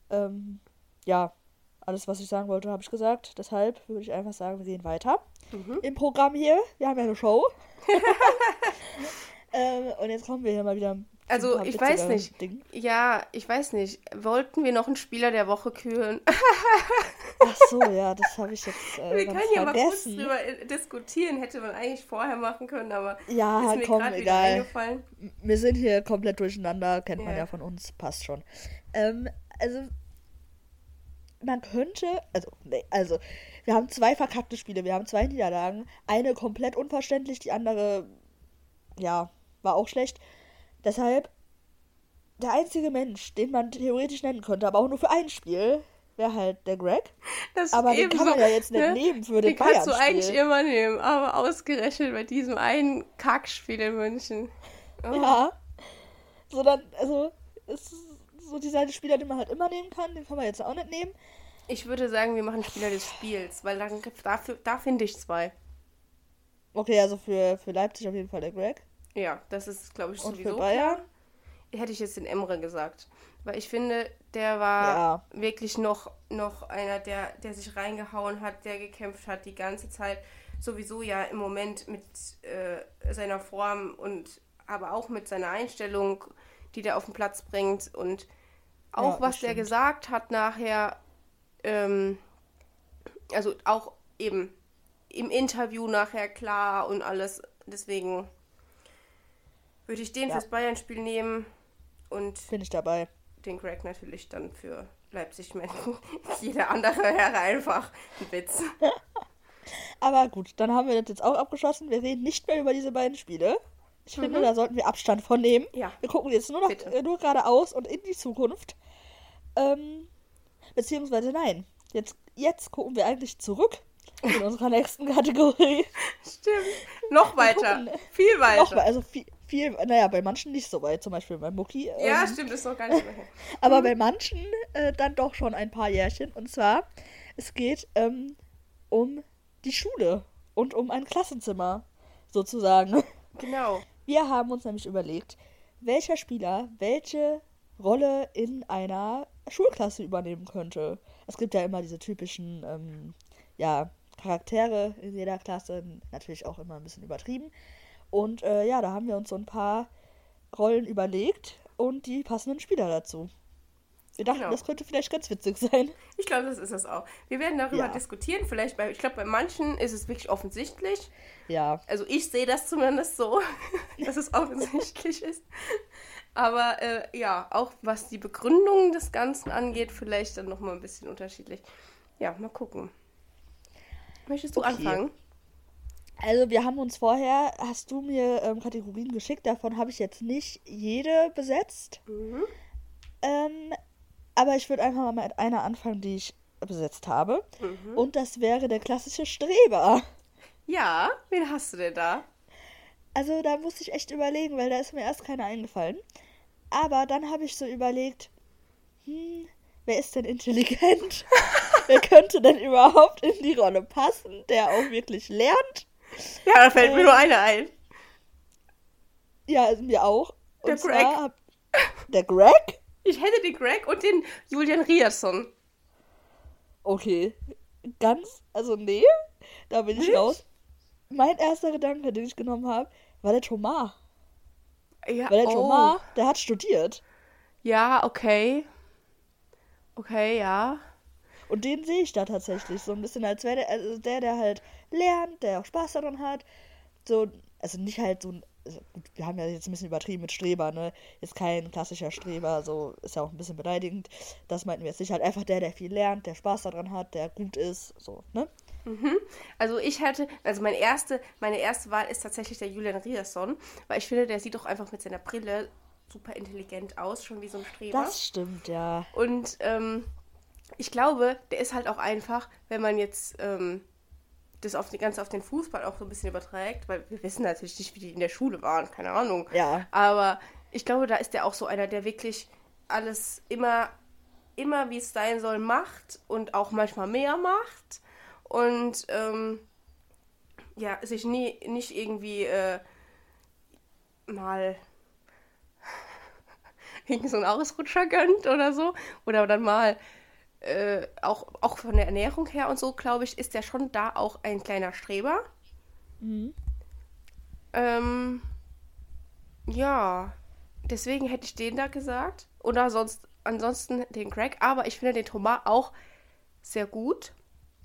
A: Ähm, ja, alles, was ich sagen wollte, habe ich gesagt. Deshalb würde ich einfach sagen, wir gehen weiter
B: Mhm.
A: im Programm hier. Wir haben ja eine Show. [laughs] [laughs] ähm, und jetzt kommen wir hier mal wieder.
B: Also, ich weiß nicht.
A: Dingen.
B: Ja, ich weiß nicht. Wollten wir noch einen Spieler der Woche küren? [laughs]
A: Ach so, ja, das habe ich jetzt äh,
B: wir können ja mal kurz drüber äh, diskutieren. Hätte man eigentlich vorher machen können, aber
A: Ja,
B: ist mir
A: komm,
B: gerade wieder
A: egal.
B: eingefallen.
A: Wir sind hier komplett durcheinander, kennt man
B: Ja.
A: ja von uns, passt schon. Ähm, also, man könnte, also, nee, also, wir haben zwei verkackte Spiele, wir haben zwei Niederlagen. Eine komplett unverständlich, die andere, ja, war auch schlecht. Deshalb, der einzige Mensch, den man theoretisch nennen könnte, aber auch nur für ein Spiel, wäre halt der Greg.
B: Das
A: Aber
B: ist
A: den kann
B: ebenso,
A: man ja jetzt nicht
B: ne?
A: nehmen für den
B: Den kannst du eigentlich immer nehmen, aber ausgerechnet bei diesem einen Kackspiel in München. Oh.
A: Ja. So dann, also, es ist so dieser Spieler, den man halt immer nehmen kann, den kann man jetzt auch nicht nehmen.
B: Ich würde sagen, wir machen Spieler des Spiels, weil dann, dafür, da finde ich zwei.
A: Okay, also für, für Leipzig auf jeden Fall der Greg.
B: Ja, das ist, glaube ich,
A: Und für
B: sowieso
A: Bayern?
B: klar. Hätte ich jetzt den Emre gesagt. Weil ich finde, der war
A: Ja.
B: wirklich noch, noch einer, der, der sich reingehauen hat, der gekämpft hat die ganze Zeit. Sowieso ja im Moment mit äh, seiner Form und aber auch mit seiner Einstellung, die der auf den Platz bringt. Und auch
A: das
B: was der gesagt hat nachher, ähm, also auch eben im Interview nachher klar und alles. Deswegen würde ich den
A: Ja.
B: fürs Bayern-Spiel nehmen und
A: Finde ich dabei.
B: Den Greg natürlich dann für Leipzig. Ich [laughs] meine, jeder andere wäre einfach ein Witz. [laughs]
A: Aber gut, dann haben wir das jetzt auch abgeschlossen. Wir reden nicht mehr über diese beiden Spiele. Ich finde,
B: Mhm.
A: da sollten wir Abstand von nehmen.
B: Ja.
A: Wir gucken jetzt nur noch
B: Bitte.
A: äh, nur geradeaus und in die Zukunft. Ähm, beziehungsweise nein. Jetzt, jetzt gucken wir eigentlich zurück in [laughs] unserer nächsten Kategorie.
B: Stimmt. Noch weiter.
A: gucken.
B: Viel weiter.
A: Nochmal, also viel, viel, naja, bei manchen nicht so weit, zum Beispiel bei Mucki.
B: ja,
A: ähm,
B: stimmt, ist noch gar nicht mehr her. [laughs]
A: Aber bei manchen äh, dann doch schon ein paar Jährchen. Und zwar, es geht ähm, um die Schule und um ein Klassenzimmer, sozusagen. [laughs]
B: Genau.
A: Wir haben uns nämlich überlegt, welcher Spieler welche Rolle in einer Schulklasse übernehmen könnte. Es gibt ja immer diese typischen, ähm, ja, Charaktere in jeder Klasse, natürlich auch immer ein bisschen übertrieben. Und äh, ja, da haben wir uns so ein paar Rollen überlegt und die passenden Spieler dazu. Wir dachten,
B: Genau.
A: das könnte vielleicht ganz witzig sein.
B: Ich glaube, das ist es auch. Wir werden darüber
A: Ja.
B: diskutieren. Vielleicht bei, ich glaube, bei manchen ist es wirklich offensichtlich.
A: Ja,
B: Also ich sehe das zumindest so, [laughs] dass es offensichtlich ist. Aber äh, ja, auch was die Begründung des Ganzen angeht, vielleicht dann nochmal ein bisschen unterschiedlich. Ja, mal gucken. Möchtest du
A: Okay.
B: anfangen?
A: Also wir haben uns vorher, hast du mir ähm, Kategorien geschickt, davon habe ich jetzt nicht jede besetzt.
B: Mhm.
A: Ähm, aber ich würde einfach mal mit einer anfangen, die ich besetzt habe. Und das wäre der klassische Streber.
B: Ja, wen hast du denn da?
A: Also da musste ich echt überlegen, weil da ist mir erst keiner eingefallen. Aber dann habe ich so überlegt, hm, wer ist denn intelligent? [laughs] wer könnte denn überhaupt in die Rolle passen, der auch wirklich lernt?
B: Ja, da fällt mir
A: Ähm,
B: nur einer ein.
A: Ja, also mir auch. Und
B: Der Greg.
A: hab- der Greg?
B: Ich hätte den Greg und den Julian Rierson.
A: Okay. Ganz, also nee, da bin ich
B: Nicht?
A: raus. Mein erster Gedanke, den ich genommen habe, war der Thomas.
B: Ja,
A: Weil der
B: oh.
A: Thomas, der hat studiert.
B: Ja, okay. Okay, ja.
A: Und den sehe ich da tatsächlich so ein bisschen als wäre der, also der, der halt lernt, der auch Spaß daran hat. So, also nicht halt so ein, also gut, wir haben ja jetzt ein bisschen übertrieben mit Streber, ne? Ist kein klassischer Streber, so ist ja auch ein bisschen beleidigend. Das meinten wir jetzt nicht. Halt einfach der, der viel lernt, der Spaß daran hat, der gut ist, so, ne?
B: Also ich hätte, also meine erste, meine erste Wahl ist tatsächlich der Julian Rierson, weil ich finde, der sieht doch einfach mit seiner Brille super intelligent aus, schon wie so ein Streber.
A: Das stimmt, ja.
B: Und ähm, ich glaube, der ist halt auch einfach, wenn man jetzt ähm, das auf die ganze auf den Fußball auch so ein bisschen überträgt, weil wir wissen natürlich nicht, wie die in der Schule waren, keine Ahnung.
A: Ja.
B: Aber ich glaube, da ist der auch so einer, der wirklich alles immer, immer wie es sein soll, macht und auch manchmal mehr macht. Und ähm, ja, sich nie, nicht irgendwie äh, mal [laughs] irgend so einen Ausrutscher gönnt oder so. Oder dann mal äh, auch, auch von der Ernährung her und so, glaube ich, ist der schon da auch ein kleiner Streber. Ähm, ja, deswegen hätte ich den da gesagt. Oder sonst, ansonsten den Greg. Aber ich finde den Thomas auch sehr gut.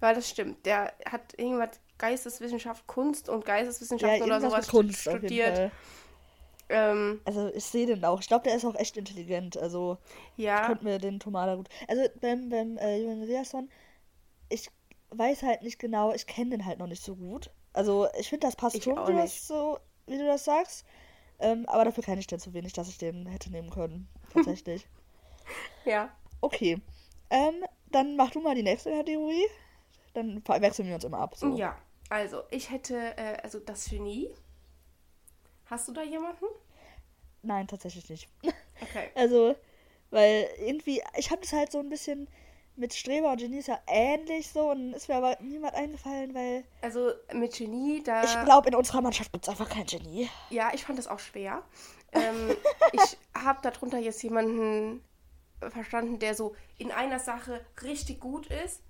B: Weil das stimmt. Der hat irgendwas Geisteswissenschaft, Kunst und
A: Ja,
B: Geisteswissenschaften oder
A: irgendwas
B: sowas
A: Kunst
B: studiert. Ähm,
A: Also ich sehe den auch. Ich glaube, der ist auch echt intelligent. Also ich
B: ja,
A: könnte mir den Thomas da gut. Also beim, beim äh, Julian Riasson, ich weiß halt nicht genau, ich kenne den halt noch nicht so gut. Also ich finde, das passt
B: Ich
A: schon, wie, das so, wie du das sagst. Ähm, aber dafür kenne ich den zu wenig, dass ich den hätte nehmen können. [laughs] Tatsächlich.
B: ja.
A: okay. Ähm, dann mach du mal die nächste Kategorie. Dann wechseln wir uns immer ab. So.
B: Ja, also ich hätte, äh, also das Genie. Hast du da jemanden?
A: Nein, tatsächlich nicht.
B: Okay. [laughs]
A: Also, weil irgendwie, ich habe das halt so ein bisschen mit Streber und Genie ist ja ähnlich so und ist mir aber niemand eingefallen, weil
B: Also mit Genie, da.
A: ich glaube, in unserer Mannschaft gibt es einfach kein Genie.
B: Ja, ich fand das auch schwer. [laughs] Ähm, ich habe darunter jetzt jemanden verstanden, der so in einer Sache richtig gut ist.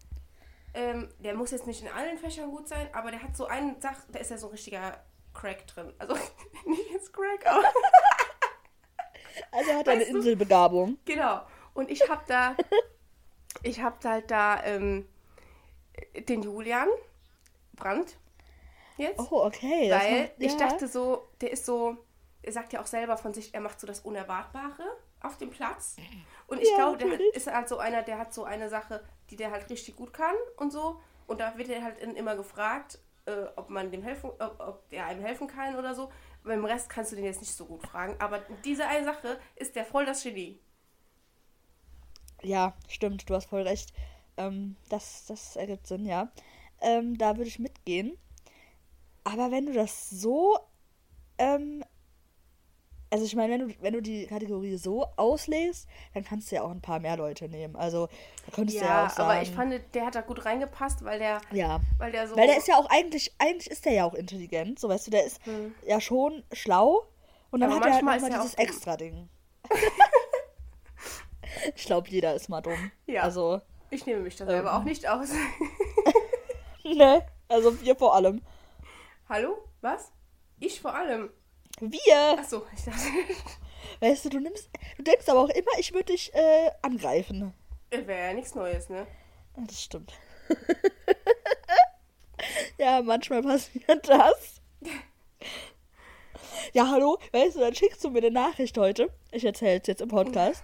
B: Ähm, der muss jetzt nicht in allen Fächern gut sein, aber der hat so eine Sache, da ist ja so ein richtiger Crack drin. Also [laughs] nicht jetzt Crack, aber [laughs]
A: Also hat er eine
B: du?
A: Inselbegabung.
B: genau. Und ich habe da, [laughs] ich habe halt da ähm, den Julian Brandt jetzt.
A: Oh, okay.
B: Weil
A: macht-
B: ich
A: ja.
B: dachte so, der ist so, er sagt ja auch selber von sich, er macht so das Unerwartbare auf dem Platz. Und ich
A: Ja,
B: glaube, der hat, ist halt so einer, der hat so eine Sache, die der halt richtig gut kann und so. Und da wird er halt immer gefragt, äh, ob man dem helfen, ob, ob der einem helfen kann oder so. Beim Rest kannst du den jetzt nicht so gut fragen. Aber diese eine Sache ist der voll das Genie.
A: Ja, stimmt, du hast voll recht. Ähm, das, das ergibt Sinn, ja. Ähm, da würde ich mitgehen. Aber wenn du das so, ähm, also ich meine, wenn du, wenn du die Kategorie so auslegst, dann kannst du ja auch ein paar mehr Leute nehmen. Also da könntest du ja
B: Ja,
A: auch sagen.
B: aber ich fand, der hat da gut reingepasst, weil der,
A: ja.
B: weil der so.
A: Weil der ist ja auch eigentlich, eigentlich ist der ja auch intelligent, so weißt du, der ist ja schon schlau und dann
B: Hm. Aber
A: hat er halt
B: er
A: dieses. Extra-Ding. [laughs] ich glaube, jeder ist mal dumm.
B: Ja.
A: Also,
B: Ich nehme mich da selber
A: Ähm.
B: auch nicht aus. [laughs]
A: ne, also wir vor allem.
B: Hallo? Was? Ich vor allem.
A: Wir!
B: Achso, ich dachte. [laughs]
A: Weißt du, du nimmst, du denkst aber auch immer, ich würde dich äh, angreifen.
B: Wäre ja nichts Neues, ne?
A: Ja, Das stimmt. [laughs] ja, manchmal passiert das. [laughs] Ja, hallo, weißt du, dann schickst du mir eine Nachricht heute. Ich erzähle es jetzt im Podcast.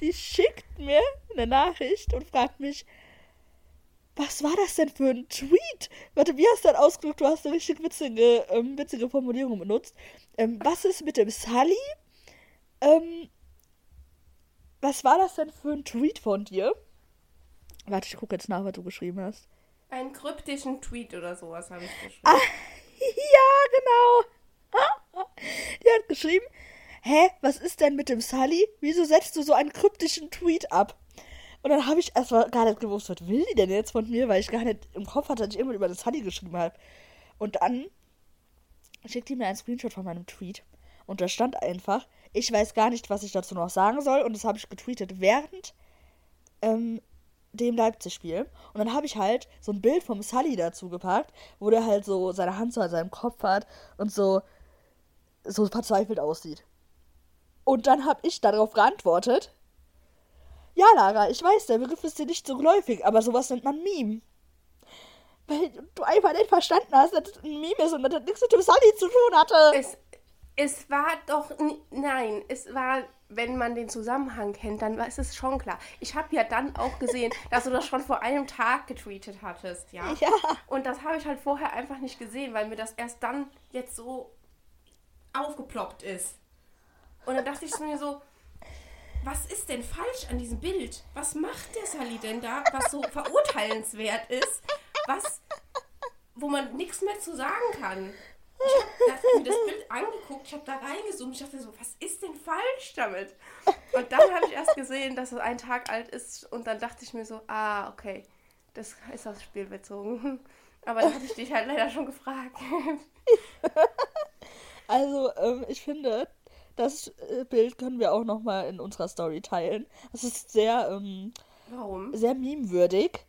A: Die schickt mir eine Nachricht und fragt mich, was war das denn für ein Tweet? Warte, wie hast du das ausgedrückt? Du hast eine richtig witzige, ähm, witzige Formulierung benutzt. Ähm, was ist mit dem Sully? Ähm, was war das denn für ein Tweet von dir? Warte, ich gucke jetzt nach, was du geschrieben hast.
B: Einen kryptischen Tweet oder sowas habe ich geschrieben.
A: Ah, [laughs] ja, genau. [laughs] Die hat geschrieben, hä, was ist denn mit dem Sully? Wieso setzt du so einen kryptischen Tweet ab? Und dann habe ich erstmal gar nicht gewusst, was will die denn jetzt von mir, weil ich gar nicht im Kopf hatte, dass ich irgendwann über das Sully geschrieben habe. Und dann schickt die mir einen Screenshot von meinem Tweet. Und da stand einfach, ich weiß gar nicht, was ich dazu noch sagen soll. Und das habe ich getweetet während ähm, dem Leipzig-Spiel. Und dann habe ich halt so ein Bild vom Sully dazu gepackt, wo der halt so seine Hand so an seinem Kopf hat und so, so verzweifelt aussieht. Und dann habe ich darauf geantwortet, ja, Lara, ich weiß, der Begriff ist dir nicht so geläufig, aber sowas nennt man Meme. Weil du einfach nicht verstanden hast, dass es ein Meme ist und dass das nichts mit dem Sully zu tun hatte.
B: Es, es war doch. Nein, es war wenn man den Zusammenhang kennt, dann ist es schon klar. Ich habe ja dann auch gesehen, [laughs] dass du das schon vor einem Tag getweetet hattest, ja.
A: Ja.
B: Und das habe ich halt vorher einfach nicht gesehen, weil mir das erst dann jetzt so aufgeploppt ist. Und dann dachte ich mir so, was ist denn falsch an diesem Bild? Was macht der Sally denn da, was so verurteilenswert ist? Was, wo man nichts mehr zu sagen kann? Ich habe mir das Bild angeguckt, ich habe da reingezoomt, ich dachte so, was ist denn falsch damit? Und dann habe ich erst gesehen, dass es ein Tag alt ist und dann dachte ich mir so, ah, okay, das ist aufs Spiel bezogen. Aber da hatte ich dich halt leider schon gefragt. [laughs]
A: Also, ähm, ich finde, das äh, Bild können wir auch nochmal in unserer Story teilen. Das ist sehr, ähm,
B: Warum?
A: sehr memewürdig.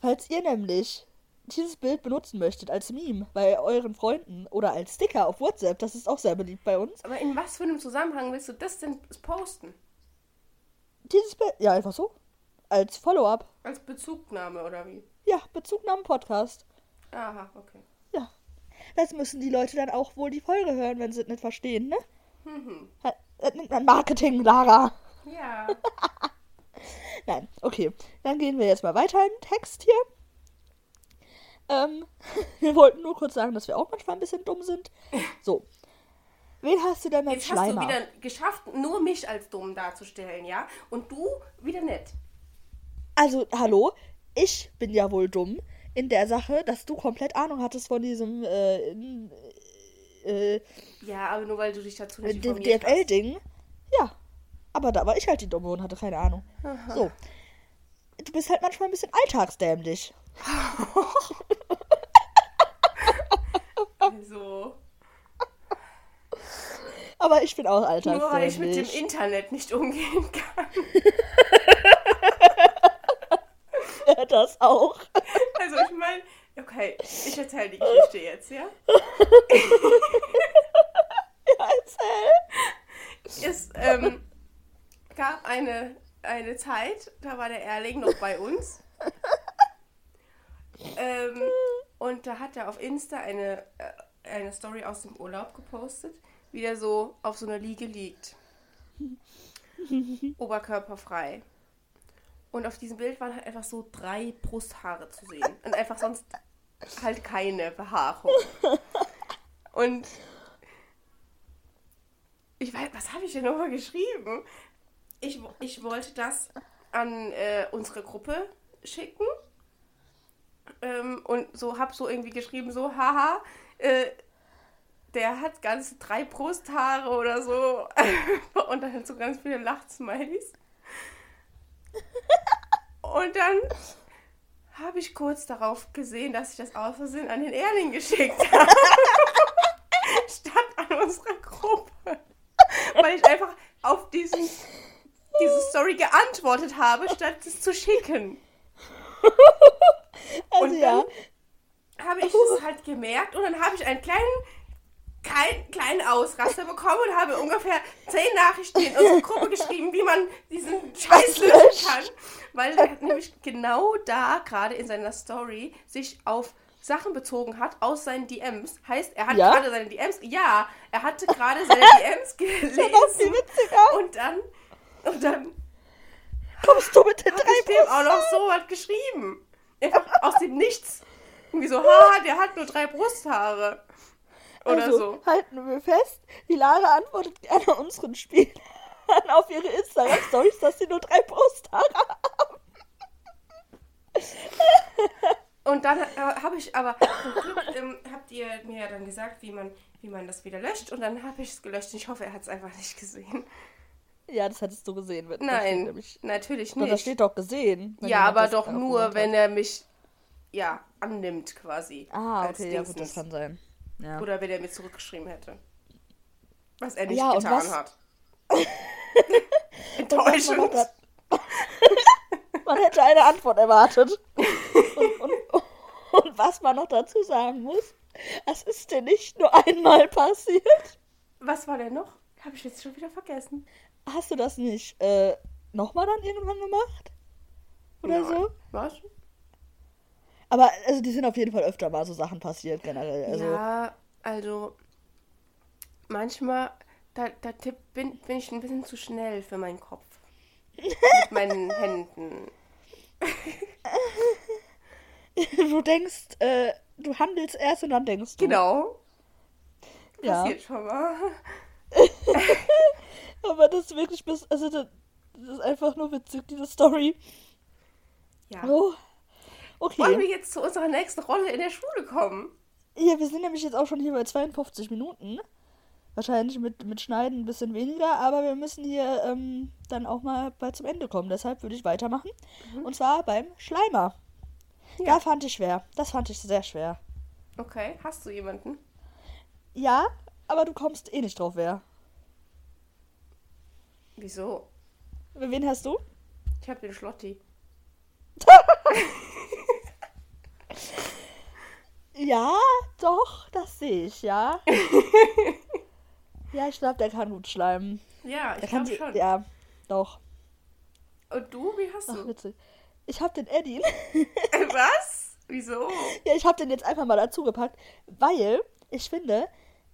A: Falls ihr nämlich dieses Bild benutzen möchtet als Meme bei euren Freunden oder als Sticker auf WhatsApp, das ist auch sehr beliebt bei uns.
B: Aber in was für einem Zusammenhang willst du das denn posten?
A: Dieses Bild, ja, einfach so. Als Follow-up.
B: Als Bezugnahme oder wie?
A: Ja, Bezugnahme Podcast.
B: Aha, okay.
A: Ja. Das müssen die Leute dann auch wohl die Folge hören, wenn sie es nicht verstehen, ne?
B: Mhm.
A: Das nennt man Marketing, Lara.
B: Ja. [laughs]
A: Nein, okay. Dann gehen wir jetzt mal weiter im Text hier. Ähm, [laughs] wir wollten nur kurz sagen, dass wir auch manchmal ein bisschen dumm sind. So. Wen hast du denn als
B: Jetzt hast du
A: Schleimer?
B: wieder geschafft, nur mich als dumm darzustellen, ja? Und du wieder nett.
A: Also, hallo, ich bin ja wohl dumm in der Sache, dass du komplett Ahnung hattest von diesem äh, äh,
B: Ja, aber nur weil du dich dazu nicht informiert hast.
A: DFL-Ding. Ja. Aber da war ich halt die Dumme und hatte keine Ahnung. So. Du bist halt manchmal ein bisschen alltagsdämlich.
B: Also,
A: Aber ich bin auch alltagsdämlich.
B: nur weil ich mit dem Internet nicht umgehen kann. [laughs]
A: Ja, das auch.
B: Also ich meine, okay, ich erzähle die Geschichte jetzt? Ja, [laughs]
A: erzähl.
B: Es ähm, gab eine, eine Zeit, da war der Erling noch bei uns. [laughs] Ähm, und da hat er auf Insta eine, äh, eine Story aus dem Urlaub gepostet, wie der so auf so einer Liege liegt. [laughs] Oberkörperfrei. Und auf diesem Bild waren halt einfach so drei Brusthaare zu sehen. Und einfach sonst halt keine Behaarung. Und ich weiß, was habe ich denn nochmal geschrieben? Ich, ich wollte das an äh, unsere Gruppe schicken. Ähm, und so habe so irgendwie geschrieben, so, haha, äh, der hat ganze drei Brusthaare oder so. [laughs] und dann so ganz viele Lachsmileys. Und dann habe ich kurz darauf gesehen, dass ich das aus Versehen an den Erling geschickt habe. [laughs] Statt an unsere Gruppe. Weil ich einfach auf diesen, diese Story geantwortet habe, statt es zu schicken. [laughs]
A: Also
B: Und
A: ja.
B: Habe ich es halt gemerkt und dann habe ich einen kleinen, kein, kleinen Ausraster bekommen und habe ungefähr zehn Nachrichten in unsere Gruppe geschrieben, wie man diesen Scheiß löschen kann. Weil er [laughs] nämlich genau da gerade in seiner Story sich auf Sachen bezogen hat aus seinen DMs. Heißt, er hat
A: Ja?
B: gerade seine DMs, ja, er hatte gerade seine DMs [laughs]
A: Das ist
B: gelesen und dann, und dann
A: Kommst du mit den drei
B: ich dem auch noch so was geschrieben. Einfach aus dem Nichts. Irgendwie so, ha, der hat nur drei Brusthaare. Oder
A: also,
B: so.
A: halten wir fest, die Lara antwortet gerne unseren Spielern. [laughs] auf ihre Instagram-Stories, dass sie nur drei Brusthaare haben.
B: Und dann äh, habe ich aber, zum Glück ähm, habt ihr mir ja dann gesagt, wie man, wie man das wieder löscht. Und dann habe ich es gelöscht. Ich hoffe, er hat es einfach nicht gesehen.
A: Ja, das hättest du gesehen. Wird.
B: Nein,
A: nämlich,
B: natürlich
A: nicht. Da steht doch gesehen.
B: Ja, aber doch nur, wenn er mich ja annimmt quasi.
A: Ah, okay, ja gut, das kann sein. Ja.
B: Oder wenn er mir zurückgeschrieben hätte. Was er nicht ja, getan hat. [laughs]
A: Enttäuschend. Man, [laughs] man, hätte eine Antwort erwartet. Und, und, und was man noch dazu sagen muss, es ist dir nicht nur einmal passiert.
B: Was war denn noch? Habe ich jetzt schon wieder vergessen.
A: Hast du das nicht äh, nochmal dann irgendwann gemacht? Oder Nein. so?
B: Was?
A: Aber also die sind auf jeden Fall öfter mal so Sachen passiert generell. Also.
B: Ja, also manchmal, da, da tipp, bin, bin ich ein bisschen zu schnell für meinen Kopf. Mit meinen [laughs] Händen. [laughs]
A: du denkst, äh, du handelst erst und dann denkst du.
B: Genau. Ja. Passiert schon mal. [laughs]
A: Aber das ist wirklich bis. Also, das, ist einfach nur witzig, diese Story.
B: Ja. Oh. Okay. Wollen wir jetzt zu unserer nächsten Rolle in der Schule kommen?
A: Ja, wir sind nämlich jetzt auch schon hier bei 52 Minuten. Wahrscheinlich mit, mit Schneiden ein bisschen weniger, aber wir müssen hier ähm, dann auch mal bald zum Ende kommen. Deshalb würde ich weitermachen. Mhm. Und zwar beim Schleimer. Ja. Da fand ich schwer. Das fand ich sehr schwer.
B: Okay, hast du jemanden?
A: Ja, aber du kommst eh nicht drauf, wer.
B: Wieso?
A: Wen hast du?
B: Ich hab den Schlotti. [laughs]
A: ja, doch, das sehe ich, ja. [laughs] ja, ich glaube, der kann gut schleimen.
B: Ja, ich glaube schon.
A: Ja, doch.
B: Und du, wie hast du?
A: Ach, witzig. Ich hab den Eddie. [laughs]
B: Was? Wieso?
A: Ja, ich hab den jetzt einfach mal dazu gepackt, weil ich finde,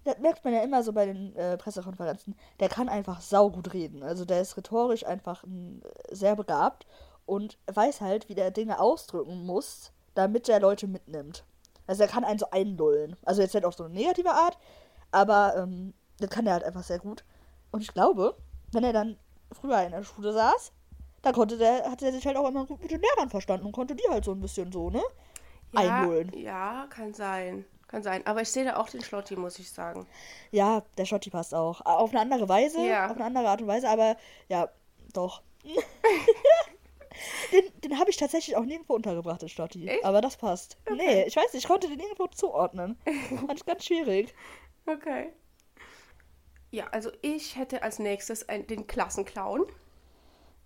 A: das merkt man ja immer so bei den äh, Pressekonferenzen, der kann einfach saugut reden. Also der ist rhetorisch einfach ein, äh, sehr begabt und weiß halt, wie der Dinge ausdrücken muss, damit der Leute mitnimmt. Also er kann einen so einlullen. Also jetzt nicht auf so eine negative Art, aber ähm, das kann er halt einfach sehr gut. Und ich glaube, wenn er dann früher in der Schule saß, da konnte der, hat er sich halt auch immer gut mit den Lehrern verstanden und konnte die halt so ein bisschen so, ne?
B: Ja,
A: einlullen.
B: Ja, kann sein. Kann sein. Aber ich sehe da auch den Schlotti, muss ich sagen.
A: Ja, der Schlotti passt auch. Auf eine andere Weise, ja. auf eine andere Art und Weise, aber ja, doch. [laughs] den den habe ich tatsächlich auch nirgendwo untergebracht, den Schlotti. Echt? Aber das passt. Okay. Nee, ich weiß nicht, ich konnte den nirgendwo zuordnen. [laughs] Fand ich ganz schwierig.
B: Okay. Ja, also ich hätte als nächstes ein, den Klassenclown.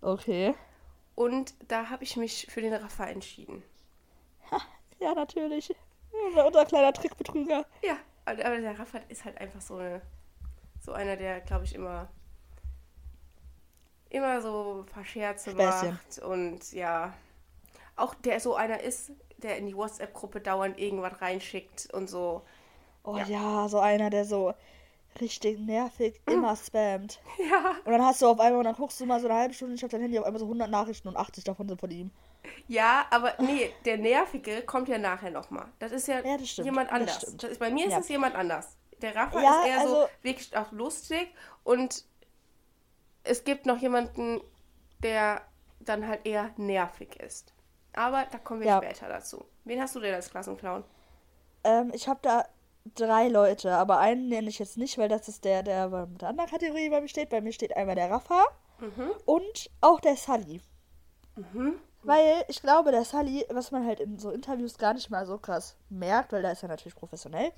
A: Okay.
B: Und da habe ich mich für den Rafa entschieden.
A: Ha, [laughs] ja, natürlich. Unser kleiner Trickbetrüger.
B: Ja, aber der Raffat ist halt einfach so, eine, so einer, der, glaube ich, immer immer so ein paar Scherze Späßchen. macht und ja, auch der so einer ist, der in die WhatsApp-Gruppe dauernd irgendwas reinschickt und so.
A: Oh ja. ja, so einer, der so richtig nervig [clears throat] immer spammt.
B: Ja.
A: Und dann hast du auf einmal, und dann guckst du mal so eine halbe Stunde, ich habe dein Handy auf einmal so 100 Nachrichten und 80 davon sind von ihm.
B: Ja, aber nee, der Nervige kommt ja nachher nochmal. Das ist ja, ja das jemand anders. Das das ist, bei mir ist ja. es jemand anders. Der Rafa ja, ist eher also, so wirklich auch lustig und es gibt noch jemanden, der dann halt eher nervig ist. Aber da kommen wir später dazu. Wen hast du denn als Klassenclown?
A: Ähm, ich habe da drei Leute, aber einen nenne ich jetzt nicht, weil das ist der, der mit der anderen Kategorie bei mir steht. Bei mir steht einmal der Rafa mhm. und auch der Sully. Mhm. Weil ich glaube, der Sully, was man halt in so Interviews gar nicht mal so krass merkt, weil da ist er natürlich professionell.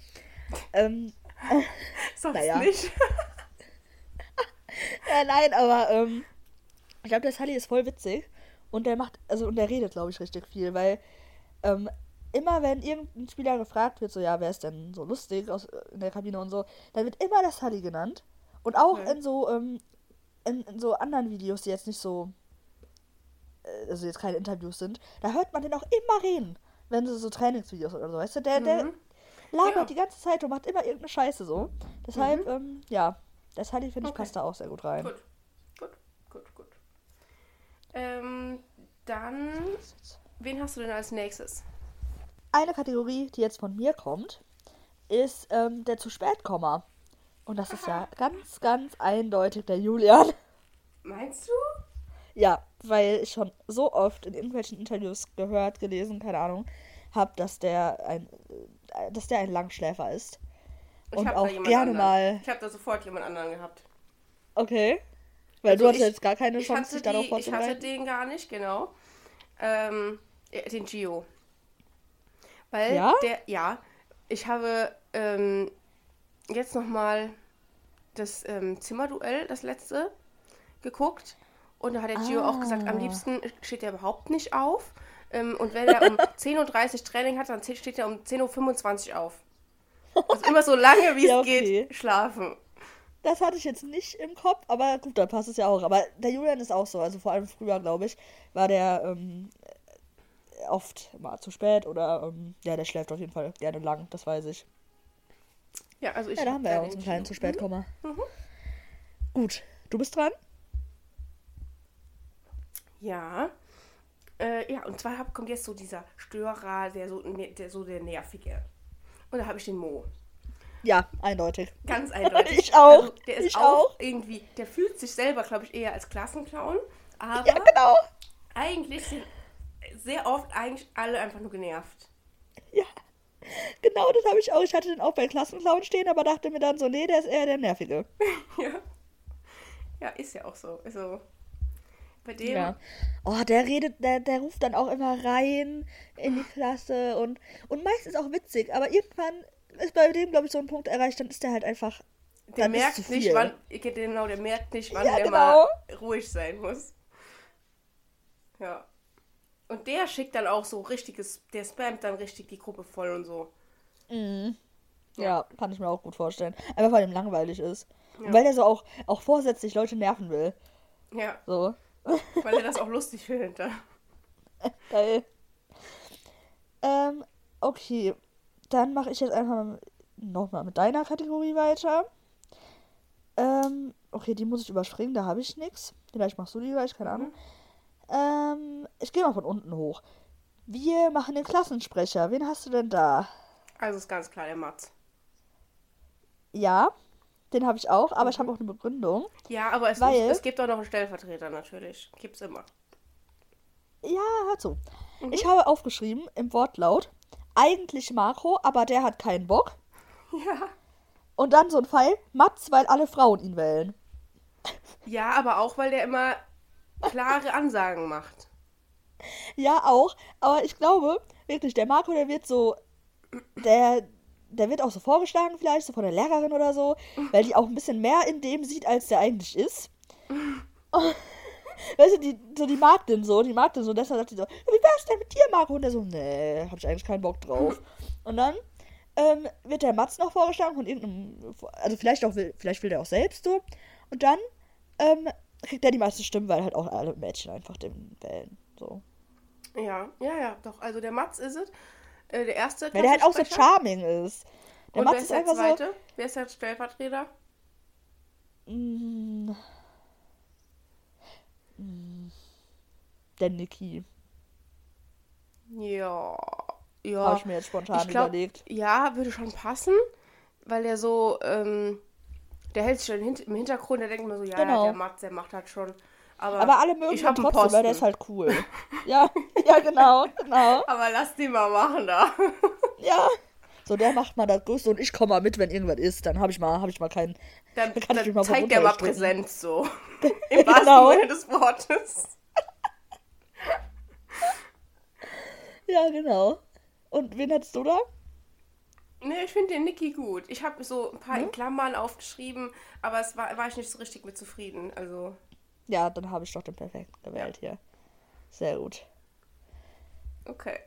A: Ähm, [laughs]
B: Sonst naja. nicht. [laughs]
A: ja, nein, aber ähm, ich glaube, der Sully ist voll witzig. Und der macht, also und der redet, glaube ich, richtig viel, weil ähm, immer wenn irgendein Spieler gefragt wird, so ja, wer ist denn so lustig aus, in der Kabine und so, dann wird immer der Sully genannt. Und auch okay. in so, ähm, in, in so anderen Videos, die jetzt nicht so äh, also jetzt keine Interviews sind, da hört man den auch immer reden, wenn sie so Trainingsvideos oder so, weißt du, der, mhm. der labert ja. die ganze Zeit und macht immer irgendeine Scheiße so. Deshalb, mhm. ähm, ja, das finde ich, okay. passt da auch sehr gut rein.
B: Gut, gut, gut, gut. Ähm, dann, wen hast du denn als nächstes?
A: Eine Kategorie, die jetzt von mir kommt, ist ähm, der zu spät -Kommer. Und das Aha. ist ja ganz, ganz eindeutig der Julian.
B: Meinst du?
A: Ja, weil ich schon so oft in irgendwelchen Interviews gehört, gelesen, keine Ahnung, habe, dass der ein, äh, dass der ein Langschläfer ist.
B: Ich
A: Und auch gerne
B: anderen.
A: mal.
B: Ich habe da sofort jemand anderen gehabt.
A: Okay. Weil
B: Also
A: du hast
B: ich-
A: jetzt gar keine Chance, dich darauf
B: die, ich hatte
A: vorzubereiten.
B: den gar nicht, genau. Ähm, äh, den Gio. Weil
A: Ja?
B: der, ja, ich habe ähm, jetzt nochmal das ähm, Zimmerduell, das letzte, geguckt. Und da hat der Gio auch gesagt, am
A: Ah.
B: liebsten steht er überhaupt nicht auf. Ähm, und wenn er um [laughs] 10.30 Uhr Training hat, dann steht er um 10.25 Uhr auf. [laughs] Also immer so lange, wie es
A: Ja, okay.
B: geht, schlafen.
A: Das hatte ich jetzt nicht im Kopf, aber gut, dann passt es ja auch. Aber der Julian ist auch so, also vor allem früher, glaube ich, war der ähm, oft mal zu spät oder ähm, ja, der schläft auf jeden Fall gerne lang, das weiß ich.
B: Ja, also ich
A: Ja, da haben wir ja
B: den
A: unseren kleinen zu spät Komma.
B: Mhm.
A: Gut, du bist dran?
B: Ja. Äh, ja, und zwar hab, kommt jetzt so dieser Störer, der so, ne- der, so der nervige. Und da habe ich den Mo.
A: Ja, eindeutig.
B: Ganz [laughs] eindeutig.
A: Ich auch.
B: Also, der ist
A: Ich
B: auch,
A: auch.
B: irgendwie, der fühlt sich selber, glaube ich, eher als Klassenclown. Aber
A: Ja, genau.
B: eigentlich sind sehr oft eigentlich alle einfach nur genervt.
A: Ja, genau, das habe ich auch. Ich hatte den auch bei Klassenclown stehen, aber dachte mir dann so, nee, der ist eher der Nervige. [laughs]
B: ja. Ja, ist ja auch so. Also, bei dem.
A: Ja. Oh, der redet, der, der ruft dann auch immer rein in die Klasse und, und meistens auch witzig, aber irgendwann ist bei dem, glaube ich, so ein Punkt erreicht, dann ist der halt einfach.
B: Der merkt nicht, wann, genau, der merkt nicht, wann
A: Ja,
B: der
A: genau.
B: mal ruhig sein muss. Ja. Und der schickt dann auch so richtiges, der spammt dann richtig die Gruppe voll und so.
A: Ja, kann ich mir auch gut vorstellen. Einfach weil ihm langweilig ist. Und
B: Ja.
A: weil er so auch, auch vorsätzlich Leute nerven will.
B: Ja,
A: So.
B: Weil er das auch lustig findet. dann. [laughs]
A: Geil. Ähm, okay. Dann mache ich jetzt einfach nochmal mit deiner Kategorie weiter. Ähm, okay, die muss ich überspringen, da habe ich nichts. Vielleicht machst du die gleich, keine Ahnung. Ähm, ich gehe mal von unten hoch. Wir machen den Klassensprecher. Wen hast du denn da?
B: Also ist ganz klar der Mats.
A: Ja, den habe ich auch, aber ich habe auch eine Begründung.
B: Ja, aber es,
A: Weil-
B: es gibt auch noch einen Stellvertreter natürlich. Gibt's immer.
A: Ja, hör zu. Ich habe aufgeschrieben im Wortlaut, eigentlich Marco, aber der hat keinen Bock. [laughs]
B: Ja.
A: Und dann so ein Pfeil, Mats, weil alle Frauen ihn wählen.
B: Ja, aber auch, weil der immer klare Ansagen macht.
A: Ja, auch. Aber ich glaube, wirklich, der Marco, der wird so. Der, der wird auch so vorgeschlagen, vielleicht, so von der Lehrerin oder so, weil die auch ein bisschen mehr in dem sieht, als der eigentlich ist. [laughs] Weißt du, die, so die mag den so, die mag den so, deshalb sagt die so, wie wär's denn mit dir, Marco? Und der so, nee, hab ich eigentlich keinen Bock drauf. [laughs] Und dann ähm, wird der Mats noch vorgeschlagen von irgendeinem, also vielleicht auch will, vielleicht will der auch selbst so. Und dann ähm, kriegt er die meisten Stimmen, weil halt auch alle Mädchen einfach den wählen. So.
B: Ja, ja, ja, doch. Also der Mats ist es. Äh, der erste
A: Weil der halt auch so charming ist. Der
B: Und
A: Mats
B: wer
A: ist
B: der zweite? Wer ist der Stellvertreter?
A: so. Mm, mm, der Niki.
B: Ja. Ja.
A: Habe ich mir jetzt spontan
B: glaub,
A: überlegt.
B: Ja, würde schon passen, weil der so, ähm, der hält sich schon im Hintergrund, der denkt immer so, ja,
A: Genau.
B: der Mats, der macht halt schon. Aber,
A: Aber alle mögen
B: ich
A: ihn trotzdem, weil der ist
B: Posten.
A: halt cool. [laughs] ja, ja, genau, genau.
B: Aber lass die mal machen da. [laughs]
A: Ja. So, der macht mal das Größte und ich komme mal mit, wenn irgendwas ist. Dann habe ich mal, habe ich mal keinen.
B: Dann,
A: Dann [laughs] kann ich mich mal
B: dann zeigt der mal. Präsenz so. Im wahrsten
A: Genau.
B: Sinne des Wortes.
A: Ja, genau. Und wen hattest du da?
B: Nee, ich finde den Niki gut. Ich habe so ein paar
A: Hm?
B: in Klammern aufgeschrieben, aber es war, war ich nicht so richtig mit zufrieden. Also,
A: Ja, dann habe ich doch den perfekten gewählt hier. Sehr gut.
B: okay.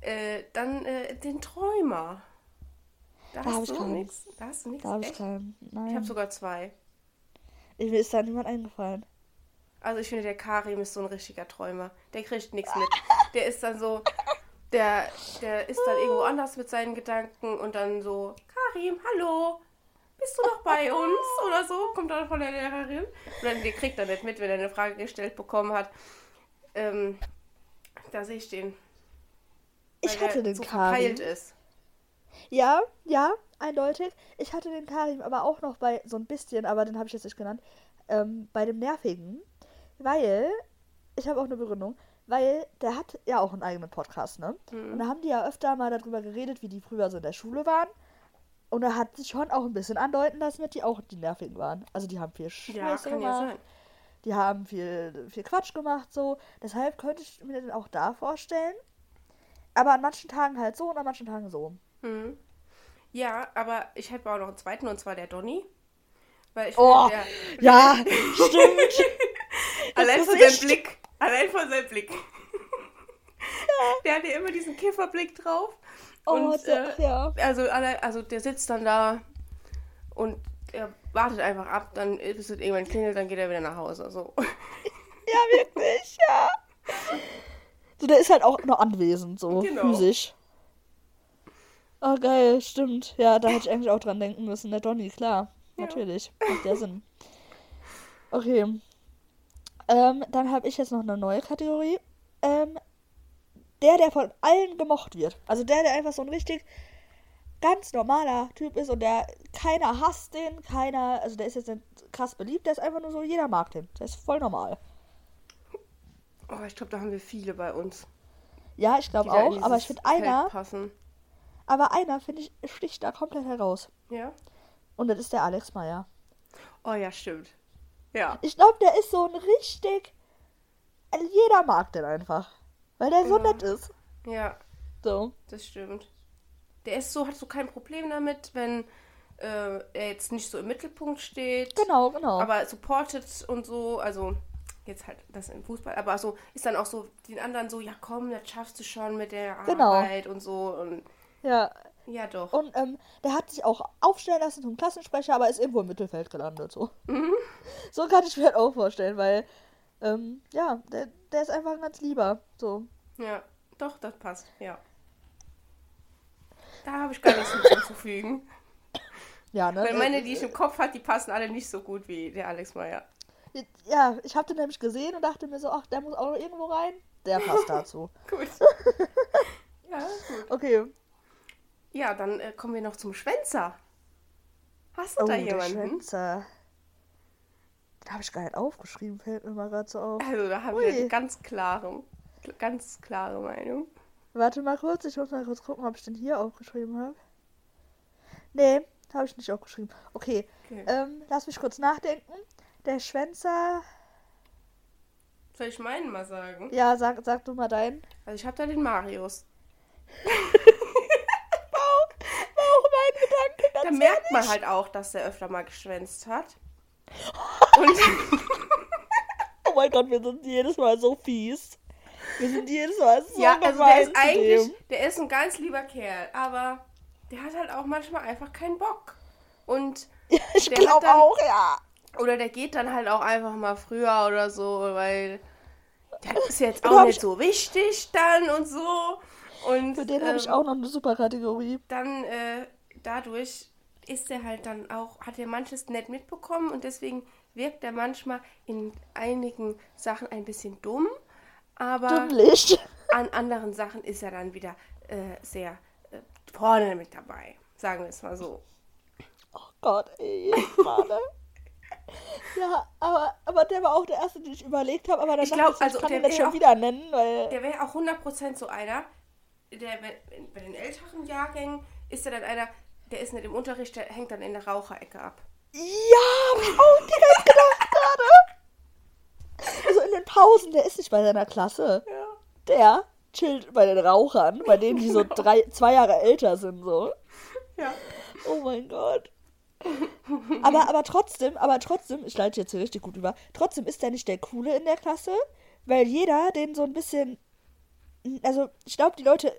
B: Äh, dann äh, den Träumer. Da,
A: Da
B: hast
A: ich
B: du nichts. Da hast du nichts.
A: Da habe ich keinen. Nein.
B: Ich habe sogar zwei.
A: Ich, mir ist da niemand eingefallen.
B: Also ich finde, der Karim ist so ein richtiger Träumer. Der kriegt nichts mit. [laughs] Der ist dann so, der, der ist dann irgendwo anders mit seinen Gedanken und dann so, Karim, hallo, bist du noch bei [laughs] uns? Oder so, kommt dann von der Lehrerin. Und dann, der kriegt dann nicht mit, wenn er eine Frage gestellt bekommen hat. Ähm, da sehe ich den.
A: Ich
B: weil
A: hatte
B: der
A: den
B: so
A: Karim.
B: ist.
A: Ja, ja, eindeutig. Ich hatte den Karim aber auch noch bei so ein bisschen, aber den habe ich jetzt nicht genannt, ähm, bei dem Nervigen, weil, ich habe auch eine Begründung, weil der hat ja auch einen eigenen Podcast, ne?
B: Mhm.
A: Und da haben die ja öfter mal darüber geredet, wie die früher so in der Schule waren. Und da hat sich schon auch ein bisschen andeuten lassen, dass die auch die Nervigen waren. Also die haben viel
B: Ja,
A: Scheiße
B: ja
A: gemacht.
B: sein.
A: Die haben viel, viel Quatsch gemacht, so. Deshalb könnte ich mir den auch da vorstellen. Aber an manchen Tagen halt so und an manchen Tagen so.
B: Mhm. Ja, aber ich hätte auch noch einen zweiten und zwar der Donny. Weil ich
A: Oh,
B: der,
A: Ja, [laughs] stimmt. [laughs]
B: allein von seinem. Blick, allein von seinem Blick. Der hat ja immer diesen Kifferblick drauf.
A: Oh,
B: und
A: der,
B: äh,
A: ja.
B: also, alle, also der sitzt dann da und er wartet einfach ab, dann bis es irgendwann klingelt, dann geht er wieder nach Hause. So. [laughs]
A: Ja, wirklich, ja. So, der ist halt auch noch anwesend, so
B: Genau.
A: physisch. Oh, geil, stimmt. Ja, da hätte ich eigentlich auch dran denken müssen. Der Donny, klar.
B: Ja.
A: Natürlich. Macht der Sinn. Okay. Ähm, dann habe ich jetzt noch eine neue Kategorie. Ähm, der, der von allen gemocht wird. Also der, der einfach so ein richtig ganz normaler Typ ist und der keiner hasst den, keiner, also der ist jetzt nicht krass beliebt, der ist einfach nur so, jeder mag den. Der ist voll normal.
B: Oh, ich glaube, da haben wir viele bei uns.
A: Ja, ich glaube auch, aber ich finde einer,
B: Passen.
A: aber einer, finde ich, sticht da komplett heraus.
B: Ja?
A: Und das ist der Alex Meyer.
B: Oh ja, stimmt. Ja.
A: Ich glaube, der ist so ein richtig, also jeder mag den einfach. Weil der so
B: Ja.
A: nett ist.
B: Ja,
A: So.
B: das stimmt. Der ist so, hat so kein Problem damit, wenn äh, er jetzt nicht so im Mittelpunkt steht.
A: Genau, genau.
B: Aber supportet und so, also jetzt halt das im Fußball, aber so ist dann auch so den anderen so, ja komm, das schaffst du schon mit der
A: Genau.
B: Arbeit und so und
A: ja.
B: ja doch.
A: Und ähm, der hat sich auch aufstellen lassen zum Klassensprecher, aber ist irgendwo im Mittelfeld gelandet. So,
B: Mhm. [laughs]
A: so kann ich mir halt auch vorstellen, weil, ähm, ja, der, der ist einfach ein ganz lieber. So.
B: Ja, doch, das passt, ja. Da habe ich gar nichts hinzuzufügen.
A: Ja, ne?
B: Weil meine, die ich im Kopf hat, die passen alle nicht so gut wie der Alex Meyer.
A: Ja, ich habe den nämlich gesehen und dachte mir so, ach, der muss auch noch irgendwo rein. Der passt [laughs] dazu.
B: Gut. [laughs] ja, gut.
A: Okay.
B: Ja, dann äh, kommen wir noch zum Schwänzer. Hast du
A: Oh,
B: da
A: der
B: jemanden?
A: Schwänzer. Habe ich gar nicht aufgeschrieben, fällt mir mal gerade so auf.
B: Also, da habe ich eine ganz klare, ganz klare Meinung.
A: Warte mal kurz, ich muss mal kurz gucken, ob ich den hier aufgeschrieben habe. Nee, habe ich nicht aufgeschrieben. Okay,
B: Okay.
A: ähm, lass mich kurz nachdenken. Der Schwänzer.
B: Soll ich meinen mal sagen?
A: Ja, sag, sag du mal deinen.
B: Also, ich habe da den Marius. [laughs]
A: Auch mein Gedanke,
B: Da merkt man halt auch, dass der öfter mal geschwänzt hat. Und [laughs]
A: Oh mein Gott, wir sind jedes Mal so fies. Wir sind jedes Mal so
B: ja, also der ist eigentlich,
A: dem.
B: der ist ein ganz lieber Kerl, aber der hat halt auch manchmal einfach keinen Bock. Und, [laughs]
A: Ja, ich glaube auch, ja.
B: oder der geht dann halt auch einfach mal früher oder so, weil der ist jetzt auch nicht
A: ich-
B: so wichtig dann und so. Und
A: Für den habe ich
B: ähm,
A: auch noch eine super Kategorie.
B: dann äh, dadurch ist er halt dann auch, hat er manches nett mitbekommen und deswegen wirkt er manchmal in einigen Sachen ein bisschen dumm, aber
A: Dümmlich. [laughs]
B: an anderen Sachen ist er dann wieder äh, sehr äh, vorne mit dabei. Sagen wir es mal so.
A: Oh Gott, ey, jedes Mal, ne? Ja, aber, aber der war auch der erste, den ich überlegt habe, aber dann
B: Ich glaub,
A: ich,
B: also
A: ich kann
B: der
A: ihn jetzt schon
B: auch-
A: wieder nennen, weil...
B: Der wäre auch 100% so einer, der bei den älteren Jahrgängen ist er dann einer, der ist nicht im Unterricht, der hängt dann in der Raucherecke ab.
A: Ja, hab ich auch direkt gedacht gerade. Also in den Pausen, der ist nicht bei seiner Klasse.
B: Ja.
A: Der chillt bei den Rauchern, bei denen, die so [laughs] drei, zwei Jahre älter sind, so.
B: Ja.
A: Oh mein Gott. Aber, aber trotzdem, aber trotzdem, ich leite jetzt hier richtig gut über, trotzdem ist der nicht der Coole in der Klasse, weil jeder den so ein bisschen, also ich glaube, die Leute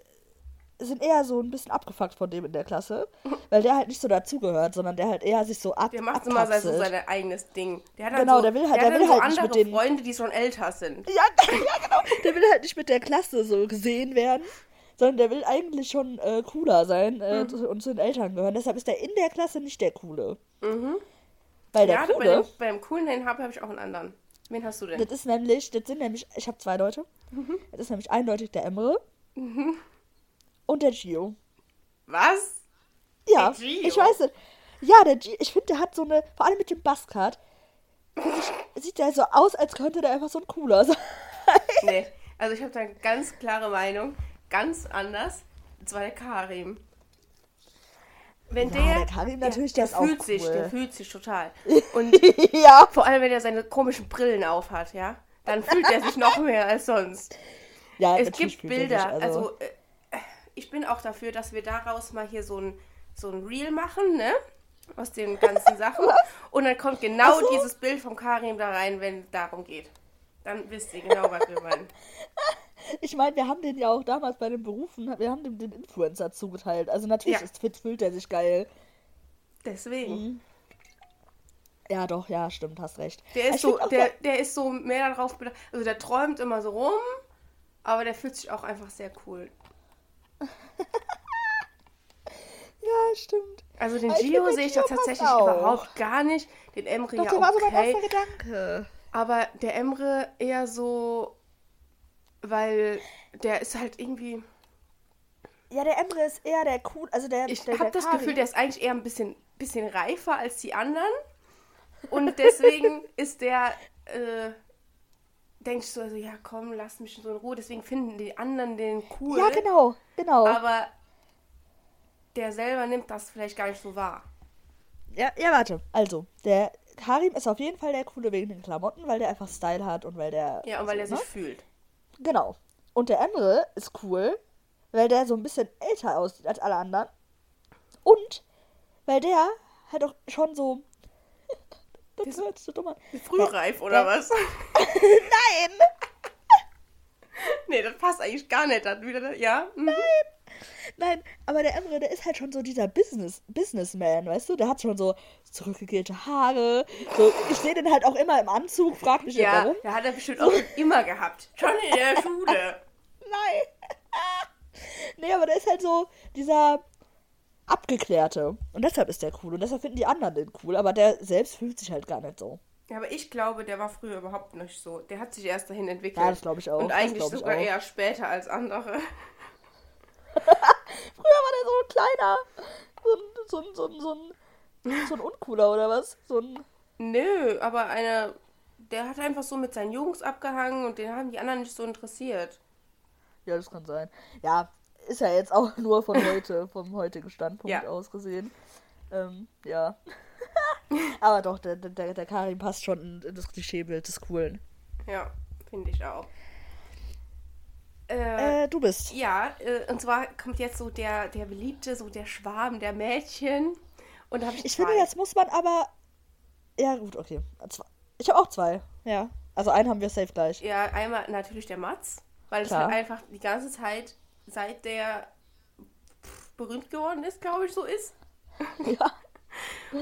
A: sind eher so ein bisschen abgefuckt von dem in der Klasse, [laughs] weil der halt nicht so dazugehört, sondern der halt eher sich so ab
B: Der macht immer sein, so sein eigenes Ding. Der hat
A: Genau,
B: so,
A: der will halt-
B: der
A: der will
B: dann so
A: halt nicht
B: andere
A: mit den-
B: Freunde, die schon älter sind.
A: Ja, [laughs] ja, genau. Der will halt nicht mit der Klasse so gesehen werden, sondern der will eigentlich schon äh, cooler sein äh,
B: Mhm.
A: und zu den Eltern gehören. Deshalb ist er in der Klasse nicht der Coole. Weil der
B: Ja, bei
A: Coole,
B: dem, beim coolen, den habe hab ich auch einen anderen. Wen hast du denn?
A: das ist nämlich, das sind nämlich, ich habe zwei Leute. Das ist nämlich eindeutig der Emre und der Gio.
B: Was?
A: Ja,
B: Der Gio.
A: ich weiß nicht. Ja, der G, ich finde, der hat so eine, vor allem mit dem ich, sieht der so aus, als könnte der einfach so ein cooler [laughs] sein.
B: Nee, also ich habe da eine ganz klare Meinung. Ganz anders. Und zwar der Karim. Wenn
A: Ja,
B: der,
A: der Karim natürlich, der ist auch
B: fühlt sich,
A: cool.
B: der fühlt sich total. [laughs] Und
A: ja.
B: vor allem, wenn er seine komischen Brillen aufhat, ja, dann fühlt er sich noch mehr als sonst.
A: Ja,
B: Es gibt
A: er sich,
B: Bilder, also, äh, ich bin auch dafür, dass wir daraus mal hier so ein, so ein Reel machen, ne? Aus den ganzen [laughs] Sachen. Und dann kommt genau
A: so.
B: dieses Bild vom Karim da rein, wenn es darum geht. Dann wisst ihr genau, was wir meinen. [laughs]
A: Ich meine, wir haben den ja auch damals bei den Berufen, wir haben dem den Influencer zugeteilt. Also natürlich
B: Ja.
A: ist fit, fühlt er sich geil.
B: Deswegen.
A: Mhm. Ja, doch, ja, stimmt, hast recht.
B: Der ist, so, der, der ist so mehr darauf bedacht. Also der träumt immer so rum, aber der fühlt sich auch einfach sehr cool. [laughs]
A: Ja, stimmt.
B: Also den Gio sehe ich da tatsächlich
A: auch.
B: überhaupt gar nicht. Den Emre
A: Doch,
B: ja
A: der war so mein
B: okay.
A: erster Gedanke.
B: Aber der Emre eher so, weil der ist halt irgendwie.
A: Ja, der Emre ist eher der cool, also der
B: Ich habe das
A: Karim.
B: Gefühl, der ist eigentlich eher ein bisschen, bisschen reifer als die anderen. Und deswegen [laughs] ist der, äh, ich so, also, ja komm, lass mich so in Ruhe. Deswegen finden die anderen den cool.
A: Ja, genau, genau.
B: Aber der selber nimmt das vielleicht gar nicht so wahr.
A: Ja, ja, warte. Also, der Karim ist auf jeden Fall der coole wegen den Klamotten, weil der einfach Style hat und weil der.
B: Ja, und weil er
A: so,
B: sich
A: ne?
B: fühlt.
A: Genau. Und der Emre ist cool, weil der so ein bisschen älter aussieht als alle anderen. Und weil der halt auch schon so. Das
B: Das-
A: hört sich so dumm an.
B: Frühreif oder was? [laughs]
A: Nein! [laughs]
B: nee, das passt eigentlich gar nicht. Dann wieder, ja? Mhm.
A: Nein, aber der Emre, der ist halt schon so dieser Business, Businessman, weißt du? Der hat schon so zurückgegelte Haare. So, ich sehe den halt auch immer im Anzug, frag mich
B: Ja,
A: warum.
B: der hat er bestimmt auch [laughs] immer gehabt. Schon in der Schule.
A: Nein. nee, aber der ist halt so dieser abgeklärte. Und deshalb ist der cool. Und deshalb finden die anderen den cool. Aber der selbst fühlt sich halt gar nicht so.
B: Ja, aber ich glaube, der war früher überhaupt nicht so. Der hat sich erst dahin entwickelt.
A: Ja, das glaube ich auch.
B: Und eigentlich sogar eher später als andere. [laughs]
A: Früher war der so ein kleiner. So ein, so ein, so ein, so ein, so ein Uncooler oder was? So ein.
B: Nö, aber einer, der hat einfach so mit seinen Jungs abgehangen und den haben die anderen nicht so interessiert.
A: Ja, das kann sein. Ja, ist ja jetzt auch [laughs] nur von heute, vom heutigen Standpunkt
B: Ja.
A: aus gesehen. Ähm, ja. [laughs] Aber doch, der, der, der Karim passt schon in, in das Klischeebild des Coolen.
B: Ja, finde ich auch. Äh,
A: Äh, du bist.
B: ja, äh, und zwar kommt jetzt so der, der beliebte, so der Schwarm der Mädchen. Und ich,
A: Ich finde, jetzt muss man aber. Ja, gut, okay. Ich habe auch zwei. Ja. Also einen haben wir safe gleich.
B: Ja, einmal natürlich der Mats, weil es
A: Klar.
B: halt einfach die ganze Zeit, seit der berühmt geworden ist, glaube ich, so ist. [laughs]
A: Ja,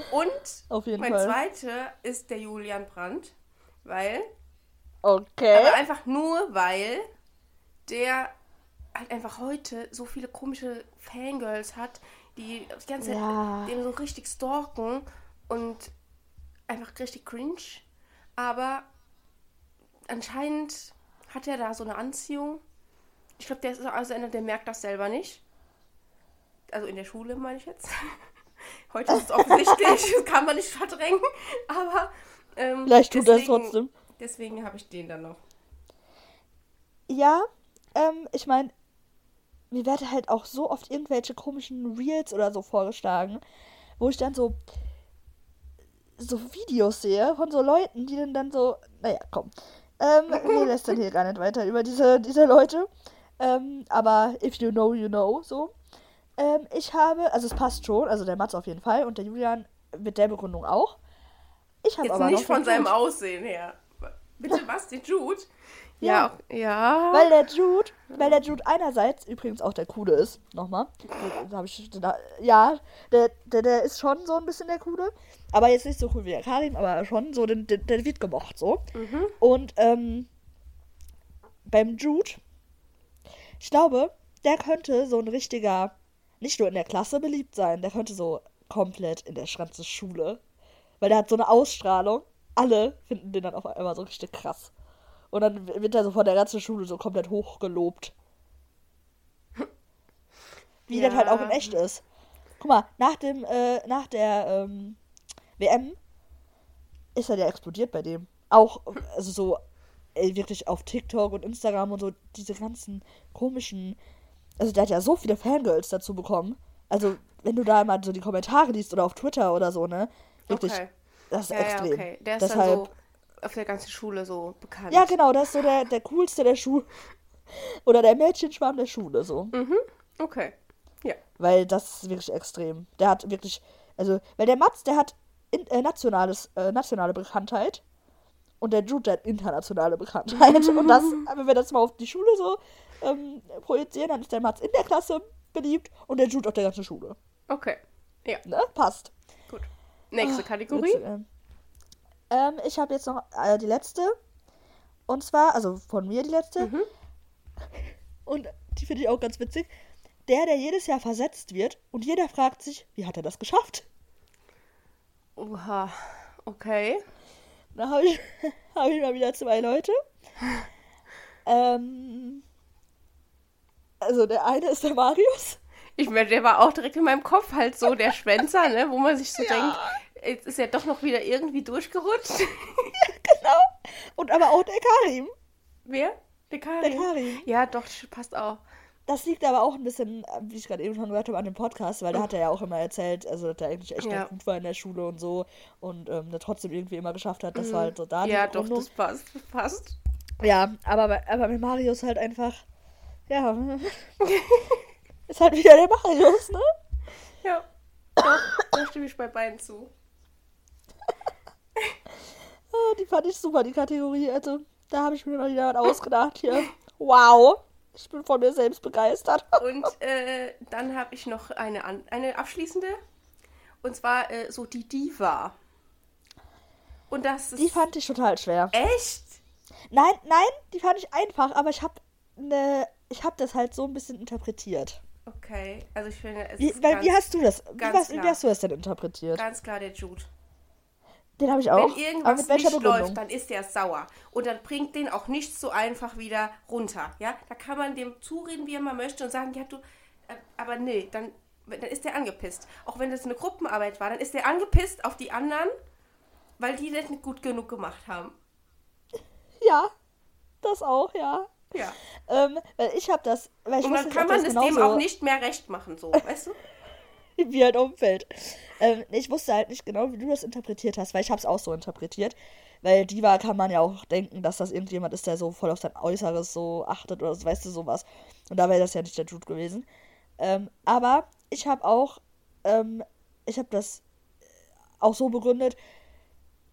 B: Und
A: auf jeden
B: mein
A: Fall.
B: zweiter ist der Julian Brandt, weil,
A: Okay.
B: aber einfach nur, weil der halt einfach heute so viele komische Fangirls hat, die die ganze Zeit
A: Ja.
B: den so richtig stalken und einfach richtig cringe. Aber anscheinend hat er da so eine Anziehung. Ich glaube, der ist also einer, der merkt das selber nicht. Also in der Schule meine ich jetzt. [laughs] Heute ist es offensichtlich, das [laughs] kann man nicht verdrängen. Aber ähm,
A: Vielleicht tut er es
B: deswegen-
A: trotzdem.
B: Deswegen habe ich den dann noch.
A: Ja, ähm, ich meine, mir werden halt auch so oft irgendwelche komischen Reels oder so vorgeschlagen, wo ich dann so so Videos sehe von so Leuten, die dann dann so, naja, komm. Ähm, wir lästern hier gar nicht weiter über diese, diese Leute. Ähm, aber if you know, you know, so. Ähm, ich habe, also es passt schon, also der Mats auf jeden Fall und der Julian mit der Begründung auch. Ich habe
B: Jetzt
A: aber
B: nicht
A: noch den
B: von seinem. Aussehen her. Bitte [laughs] was, den Jude?
A: Ja.
B: Ja. Ja.
A: Weil der Jude, weil der Jude einerseits übrigens auch der Coole ist, nochmal. Da ich, da, ja, der, der, der ist schon so ein bisschen der Coole. Aber jetzt nicht so cool wie der Karim, aber schon so, der, der, der wird gemocht so.
B: Mhm.
A: Und ähm, beim Jude, ich glaube, der könnte so ein richtiger, nicht nur in der Klasse beliebt sein, der könnte so komplett in der ganzen Schule. Weil der hat so eine Ausstrahlung. Alle finden den dann auf einmal so richtig krass. Und dann wird er so von der ganzen Schule so komplett hochgelobt. Wie das halt auch in
B: Ja.
A: echt ist. Guck mal, nach dem, äh, nach der ähm, WM ist er ja explodiert bei dem. Auch, also so, ey, wirklich auf TikTok und Instagram und so, diese ganzen komischen. Also der hat ja so viele Fangirls dazu bekommen. Also, wenn du da mal so die Kommentare liest oder auf Twitter oder so, ne? Wirklich,
B: Okay.
A: das ist
B: Ja,
A: extrem.
B: ja, okay. Der ist
A: Deshalb,
B: dann so auf der ganzen Schule so bekannt.
A: ja, genau, das ist so der, der coolste der Schule. Oder der Mädchenschwarm der Schule, so.
B: Okay. Ja.
A: Weil das ist wirklich extrem. Der hat wirklich, also, weil der Mats, der hat in, äh, nationales, äh, nationale Bekanntheit und der Jude, hat internationale Bekanntheit. und das, [laughs] wenn wir das mal auf die Schule so ähm, projizieren, dann ist der Mats in der Klasse beliebt und der Jude auf der ganzen Schule.
B: Okay. Ja,
A: Ne? Passt.
B: gut. Nächste Kategorie.
A: Witzig, ähm. Ähm, ich habe jetzt noch äh, die letzte. Und zwar, also von mir die letzte.
B: Mhm. [laughs]
A: Und die finde ich auch ganz witzig. Der, der jedes Jahr versetzt wird und jeder fragt sich, wie hat er das geschafft?
B: Oha. Okay.
A: Da habe ich, [laughs] hab ich mal wieder zwei Leute. Ähm, also der eine ist der Marius.
B: Ich meine, der war auch direkt in meinem Kopf halt so der Schwänzer, ne? Wo man sich so [laughs] denkt, jetzt ist er doch noch wieder irgendwie durchgerutscht. [laughs]
A: Genau. Und aber auch der Karim.
B: Wer? Der Karin.
A: Der Karim.
B: Ja, doch, passt auch.
A: Das liegt aber auch ein bisschen, wie ich gerade eben schon gehört habe, an dem Podcast, weil da hat er ja auch immer erzählt, also dass er eigentlich echt
B: Ja.
A: gut war in der Schule und so und ähm, der trotzdem irgendwie immer geschafft hat. Das war halt so da
B: Mhm. Ja, doch, das passt. Passt.
A: Ja, aber, bei- aber mit Marius halt einfach, ja, [laughs] ist halt wieder der Marius, ne?
B: Ja. Doch, da stimme ich bei beiden zu. [laughs]
A: Ah, die fand ich super, die Kategorie. Also, da habe ich mir mal wieder was ausgedacht hier. Wow. Ich bin von mir selbst begeistert. [laughs]
B: Und äh, dann habe ich noch eine, eine abschließende. Und zwar äh, so die Diva. Und das ist.
A: Die fand ich total schwer.
B: echt?
A: Nein, nein, die fand ich einfach, aber ich habe ne, ich habe das halt so ein bisschen interpretiert.
B: Okay, also ich finde, es
A: Wie,
B: ist
A: weil,
B: ganz,
A: wie hast du das? Wie, was, wie hast du das denn interpretiert?
B: ganz klar der Jude.
A: Den habe ich auch.
B: Wenn irgendwas nicht
A: Begründung?
B: läuft, dann ist der sauer. Und dann bringt den auch nicht so einfach wieder runter. Ja, da kann man dem zureden, wie er mal möchte und sagen, ja, du, äh, aber nee, dann, dann ist der angepisst. Auch wenn das eine Gruppenarbeit war, dann ist der angepisst auf die anderen, weil die das nicht gut genug gemacht haben. [laughs]
A: Ja, das auch, ja.
B: Ja.
A: Ähm, weil ich habe das, weil ich
B: Und dann kann man es dem auch nicht mehr recht machen, so, weißt du? [laughs]
A: wie halt umfällt. Ähm, ich wusste halt nicht genau, wie du das interpretiert hast, weil ich habe es auch so interpretiert. Weil Diva kann man ja auch denken, dass das irgendjemand ist, der so voll auf sein Äußeres so achtet oder so, weißt du, sowas. Und da wäre das ja nicht der Jude gewesen. Ähm, aber ich habe auch, ähm, ich habe das auch so begründet,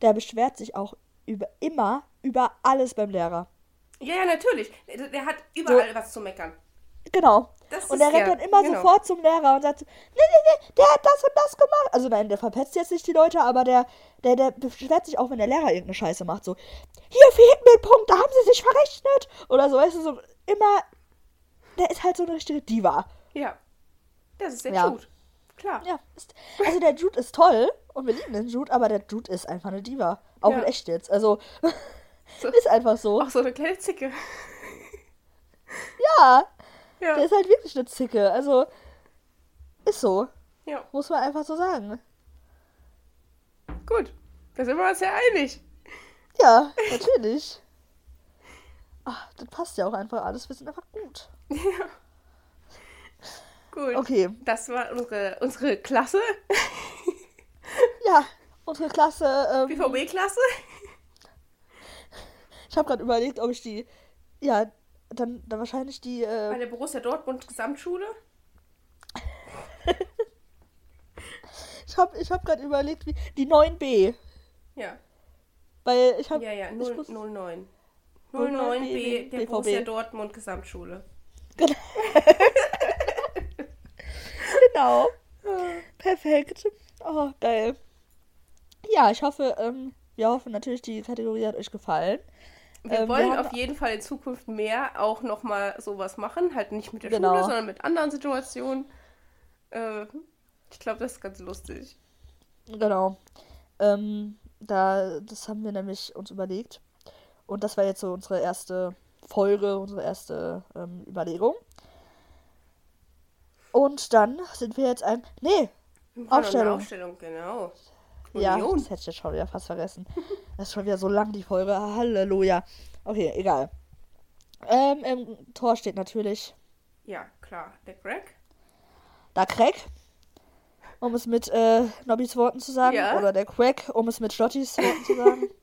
A: der beschwert sich auch über immer über alles beim Lehrer.
B: Ja, ja, natürlich. Der, der hat überall was zu meckern.
A: Genau.
B: Das
A: und er rennt
B: ja-
A: dann immer
B: genau.
A: sofort zum Lehrer und sagt, so, nee, nee, nee, der hat das und das gemacht. Also nein, der verpetzt jetzt nicht die Leute, aber der, der, der beschwert sich auch, wenn der Lehrer irgendeine Scheiße macht. So, hier fehlt mir ein Punkt, da haben sie sich verrechnet. Oder so, weißt du, so immer, der ist halt so eine richtige Diva.
B: Ja. Das ist der
A: Ja.
B: Jude. Klar.
A: Ja, ist, also der Jude ist toll und wir lieben den Jude, aber der Jude ist einfach eine Diva. Auch
B: Ja.
A: in echt jetzt. Also,
B: So. [laughs]
A: ist einfach so.
B: Auch so eine kleine Zicke.
A: Ja,
B: Ja.
A: der ist halt wirklich eine Zicke. Also, ist so.
B: ja.
A: Muss man einfach so sagen.
B: Gut. Da sind wir uns ja einig.
A: Ja, natürlich. [laughs] Ach, das passt ja auch einfach alles. Wir sind einfach gut.
B: Ja. Gut.
A: Okay.
B: Das war unsere, unsere Klasse. [laughs]
A: Ja, unsere Klasse. Ähm,
B: BVB-Klasse.
A: ich habe gerade überlegt, ob ich die. Ja, dann, dann wahrscheinlich die. Äh,
B: Bei der Borussia Dortmund Gesamtschule.
A: ich [laughs] habe ich hab gerade überlegt, wie. Die 9b.
B: Ja.
A: Weil ich habe.
B: Ja, ja.
A: ich
B: 0,
A: muss-
B: 09.
A: 09B
B: 09B der
A: BVB.
B: Borussia Dortmund Gesamtschule. [laughs]
A: Genau. Perfekt. Oh, geil. Ja, ich hoffe, ähm, wir hoffen natürlich, die Kategorie hat euch gefallen.
B: Wir
A: Ähm,
B: wollen
A: wir
B: auf jeden Fall in Zukunft mehr auch nochmal sowas machen. Halt nicht mit der
A: Genau.
B: Schule, sondern mit anderen Situationen. Äh, ich glaube, das ist ganz lustig.
A: Genau. Ähm, da, das haben wir nämlich uns überlegt. Und das war jetzt so unsere erste Folge, unsere erste ähm, Überlegung. Und dann sind wir jetzt ein. Nee,
B: Wir
A: Aufstellung.
B: Aufstellung, genau.
A: Ja,
B: Union.
A: das hätte ich jetzt schon wieder fast vergessen. [laughs] Das ist schon wieder so lang, die Folge. Halleluja. Okay, egal. Ähm, Im Tor steht natürlich
B: Ja, klar. Der Greg.
A: da Craig, um es mit äh, Nobbys Worten zu sagen.
B: Ja.
A: Oder der Craig, um es mit Schlottis Worten zu sagen. [laughs]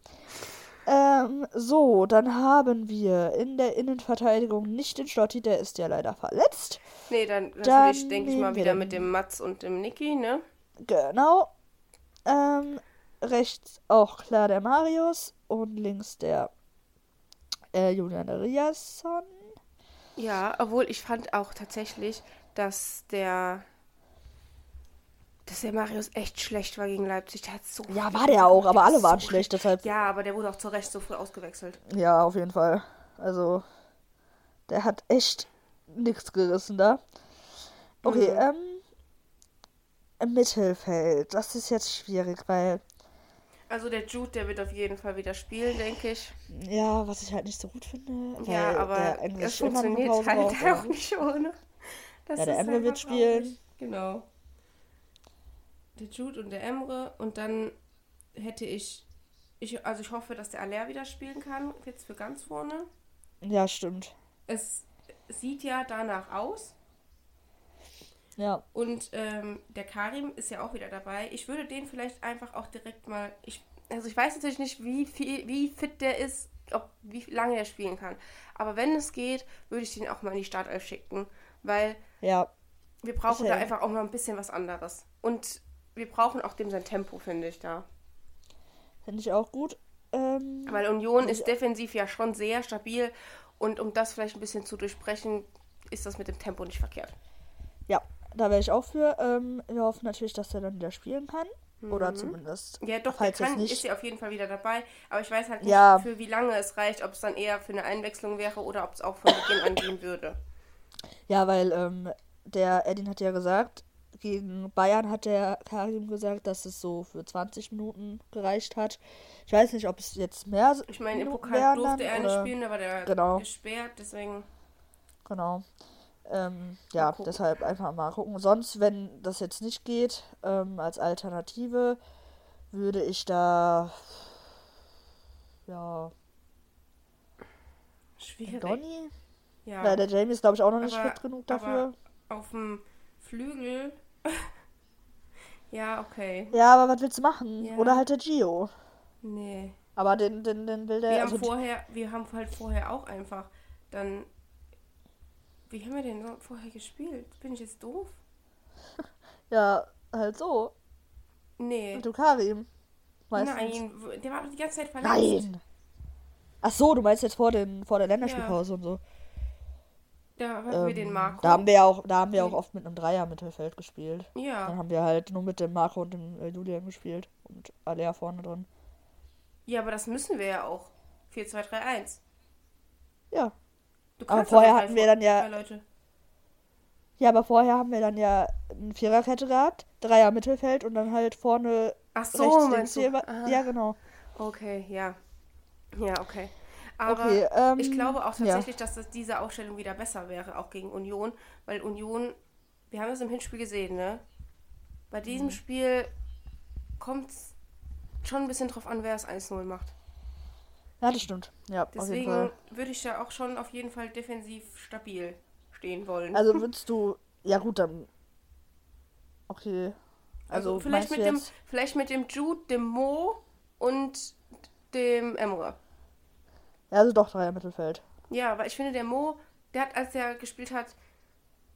A: Ähm, so, dann haben wir in der Innenverteidigung nicht den Schlotti, der ist ja leider verletzt.
B: Nee, dann
A: Dann
B: natürlich denke ich mal wieder mit dem Mats und dem Niki, ne?
A: Genau. Ähm, rechts auch klar der Marius und links der äh, Julian Riasson.
B: Ja, obwohl ich fand auch tatsächlich, dass der dass der Marius echt schlecht war gegen Leipzig. Der hat so
A: Ja, war der auch, aber alle waren
B: so
A: schlecht, deshalb.
B: Ja, aber der wurde auch zu Recht so früh ausgewechselt.
A: Ja, auf jeden Fall. Also, der hat echt nichts gerissen da. Okay,
B: Mhm.
A: ähm, im Mittelfeld, das ist jetzt schwierig, weil,
B: Also der Jude, der wird auf jeden Fall wieder spielen, denke ich.
A: ja, was ich halt nicht so gut finde,
B: Ja, aber es funktioniert halt
A: braucht,
B: auch nicht ohne. Das
A: Ja, der Emre wird spielen.
B: Genau. Der Jude und der Emre. Und dann hätte ich, ich also ich hoffe, dass der Aller wieder spielen kann, jetzt für ganz vorne.
A: Ja, stimmt.
B: Es sieht ja danach aus.
A: Ja,
B: Und ähm, der Karim ist ja auch wieder dabei. Ich würde den vielleicht einfach auch direkt mal. Ich, also ich weiß natürlich nicht, wie viel, wie fit der ist, ob wie lange er spielen kann. Aber wenn es geht, würde ich den auch mal in die Startelf schicken. Weil
A: ja,
B: wir brauchen
A: ja-
B: da einfach auch mal ein bisschen was anderes. Und wir brauchen auch dem sein Tempo, finde ich da.
A: finde ich auch gut. Ähm,
B: Weil Union ist defensiv ja schon sehr stabil. Und um das vielleicht ein bisschen zu durchbrechen, ist das mit dem Tempo nicht verkehrt.
A: ja, da wäre ich auch für. Ähm, wir hoffen natürlich, dass er dann wieder spielen kann. Oder zumindest.
B: Mhm. Ja, doch, der
A: falls es
B: kann,
A: nicht.
B: ist ja auf jeden Fall wieder dabei. Aber ich weiß halt nicht,
A: Ja.
B: für wie lange es reicht, ob es dann eher für eine Einwechslung wäre oder ob es auch von Beginn an gehen würde.
A: Ja, weil ähm, der Edin hat ja gesagt, gegen Bayern hat der Karim gesagt, dass es so für 20 Minuten gereicht hat. Ich weiß nicht, ob es jetzt mehr
B: Ich meine, im Pokal durfte er nicht spielen, aber der
A: Genau.
B: gesperrt, deswegen.
A: Genau. Ähm, ja, deshalb einfach mal gucken. Sonst, wenn das jetzt nicht geht, ähm, als Alternative würde ich da ja
B: Schwierig.
A: Donny?
B: Ja.
A: Weil der Jamie ist glaube ich auch noch nicht
B: Aber-
A: fit genug dafür.
B: Auf dem Flügel. [laughs] ja, okay.
A: Ja, aber was willst du machen?
B: Ja.
A: Oder halt der Gio.
B: Nee.
A: Aber den, den, den will der.
B: Wir
A: also
B: haben vorher, wir haben halt vorher auch einfach dann. Wie haben wir denn vorher gespielt? Bin ich jetzt doof? [laughs]
A: Ja, halt so.
B: Nee.
A: Und du Karim.
B: Nein, der war die ganze Zeit verletzt.
A: Nein. Ach so, du meinst jetzt vor, den, vor der Länderspielpause und so.
B: Da hatten wir
A: Ähm,
B: den Marco.
A: Da haben wir ja auch, da haben wir auch oft mit einem Dreier-Mittelfeld gespielt. Dann
B: ja.
A: haben wir halt nur mit dem Marco und dem äh, Julian gespielt. Und Alea vorne drin.
B: ja, aber das müssen wir ja auch. 4, 2, 3, 1.
A: Ja.
B: Du
A: Aber vorher hatten wir dann ja-. Ja, aber vorher haben wir dann ja eine Viererkette gehabt, Dreier Mittelfeld und dann halt vorne
B: Ach so,
A: rechts links Ja, genau.
B: Okay, ja. Ja, okay. Aber
A: Okay, ähm,
B: ich glaube auch
A: ja.
B: tatsächlich, dass das diese Aufstellung wieder besser wäre, auch gegen Union. Weil Union, wir haben es im Hinspiel gesehen, ne? Bei diesem
A: Mhm.
B: Spiel kommt es schon ein bisschen drauf an, wer es 1-0 macht.
A: Ja, das stimmt. Ja,
B: Deswegen würde ich da auch schon auf jeden Fall defensiv stabil stehen wollen.
A: Also [laughs] würdest du. Ja, gut, dann. Okay. Also,
B: Also, vielleicht, mit dem, vielleicht mit dem Jude, dem Mo und dem Emre.
A: Ja, also doch Dreier Mittelfeld.
B: Ja, weil ich finde, der Mo, der hat, als er gespielt hat,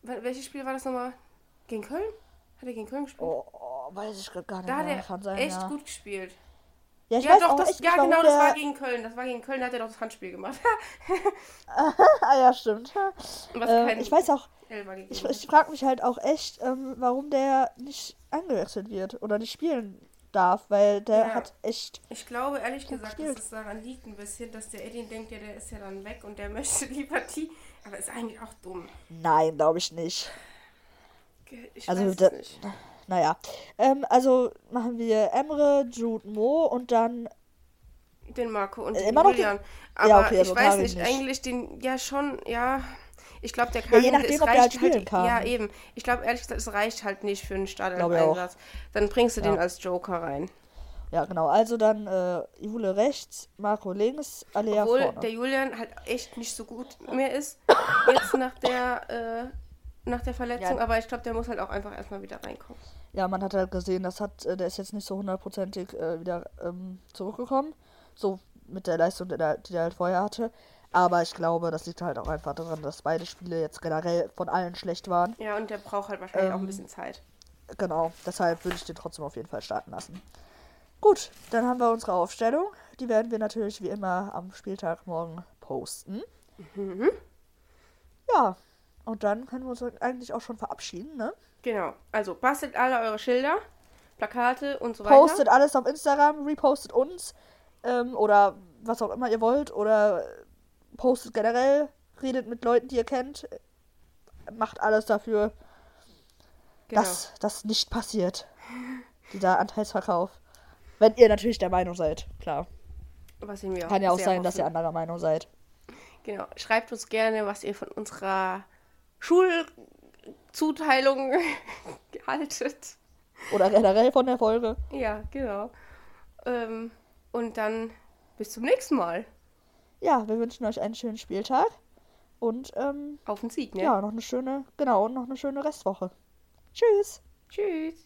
B: wel- welches Spiel war das nochmal? Gegen Köln? Hat er gegen Köln gespielt?
A: Oh, oh weiß ich grad gar nicht
B: da hat
A: mehr.
B: er
A: Kann sein,
B: echt
A: ja.
B: gut gespielt.
A: Ja, ich
B: ja,
A: weiß
B: doch,
A: auch
B: das,
A: echt
B: ja genau, das war
A: der-
B: gegen Köln. Das war gegen Köln, da hat er doch das Handspiel gemacht. [laughs] [laughs]
A: ah, ja, stimmt. Ähm, ich weiß auch, ich, ich frage mich halt auch echt, ähm, warum der nicht eingewechselt wird oder nicht spielen darf, weil der
B: Ja.
A: hat echt.
B: Ich glaube ehrlich gesagt,
A: gespielt.
B: dass es daran liegt ein bisschen, dass der Edin denkt, ja, der ist ja dann weg und der [laughs] möchte lieber die. Aber ist eigentlich auch dumm.
A: Nein, glaube ich nicht.
B: Ich
A: Also,
B: weiß es nicht.
A: Naja. Ähm, also machen wir Emre, Jude, Mo und dann.
B: Den Marco und
A: Äh,
B: den
A: immer
B: Julian.
A: den-
B: Aber
A: Ja, okay,
B: ich
A: also
B: weiß nicht,
A: nicht.
B: eigentlich den, ja schon, ja. Ich glaube, der kann.
A: je nachdem, ob der halt
B: reicht
A: spielen kann.
B: Ja, eben. Ich glaube, ehrlich gesagt, es reicht halt nicht für einen. Startelf-Einsatz. Dann bringst du den
A: Ja.
B: als Joker rein.
A: Ja, genau. Also dann äh, Jule rechts, Marco links, Alea
B: Obwohl
A: vorne.
B: der Julian halt echt nicht so gut mehr ist. Jetzt nach der, äh, nach der Verletzung.
A: Ja.
B: Aber ich glaube, der muss halt auch einfach erstmal wieder reinkommen.
A: Ja, man hat halt gesehen, das hat, äh, der ist jetzt nicht so hundertprozentig äh, wieder ähm, zurückgekommen. So mit der Leistung, die er, die er halt vorher hatte. Aber ich glaube, das liegt halt auch einfach daran, dass beide Spiele jetzt generell von allen schlecht waren.
B: Ja, und der braucht halt wahrscheinlich auch ein
A: Ähm,
B: bisschen Zeit.
A: Genau, deshalb würde ich den trotzdem auf jeden Fall starten lassen. Gut, dann haben wir unsere Aufstellung. Die werden wir natürlich wie immer am Spieltag morgen posten.
B: Mhm.
A: Ja, und dann können wir uns eigentlich auch schon verabschieden, ne?
B: Genau. Also bastelt alle eure Schilder, Plakate und so weiter.
A: Postet alles auf Instagram, repostet uns ähm, oder was auch immer ihr wollt oder postet generell, redet mit Leuten, die ihr kennt, macht alles dafür,
B: Genau.
A: dass das nicht passiert. Dieser Anteilsverkauf. Wenn ihr natürlich der Meinung seid, klar.
B: Was sehen wir
A: Kann ja auch sein, dass ihr
B: hoffen.
A: anderer Meinung seid.
B: Genau. Schreibt uns gerne, was ihr von unserer Schulzuteilung [laughs] haltet.
A: Oder generell von der Folge.
B: Ja, genau. Ähm, und dann bis zum nächsten Mal.
A: Ja, wir wünschen euch einen schönen Spieltag. Und ähm,
B: Auf den Sieg, ne?
A: ja, noch eine schöne, genau, und noch eine schöne Restwoche. Tschüss.
B: Tschüss.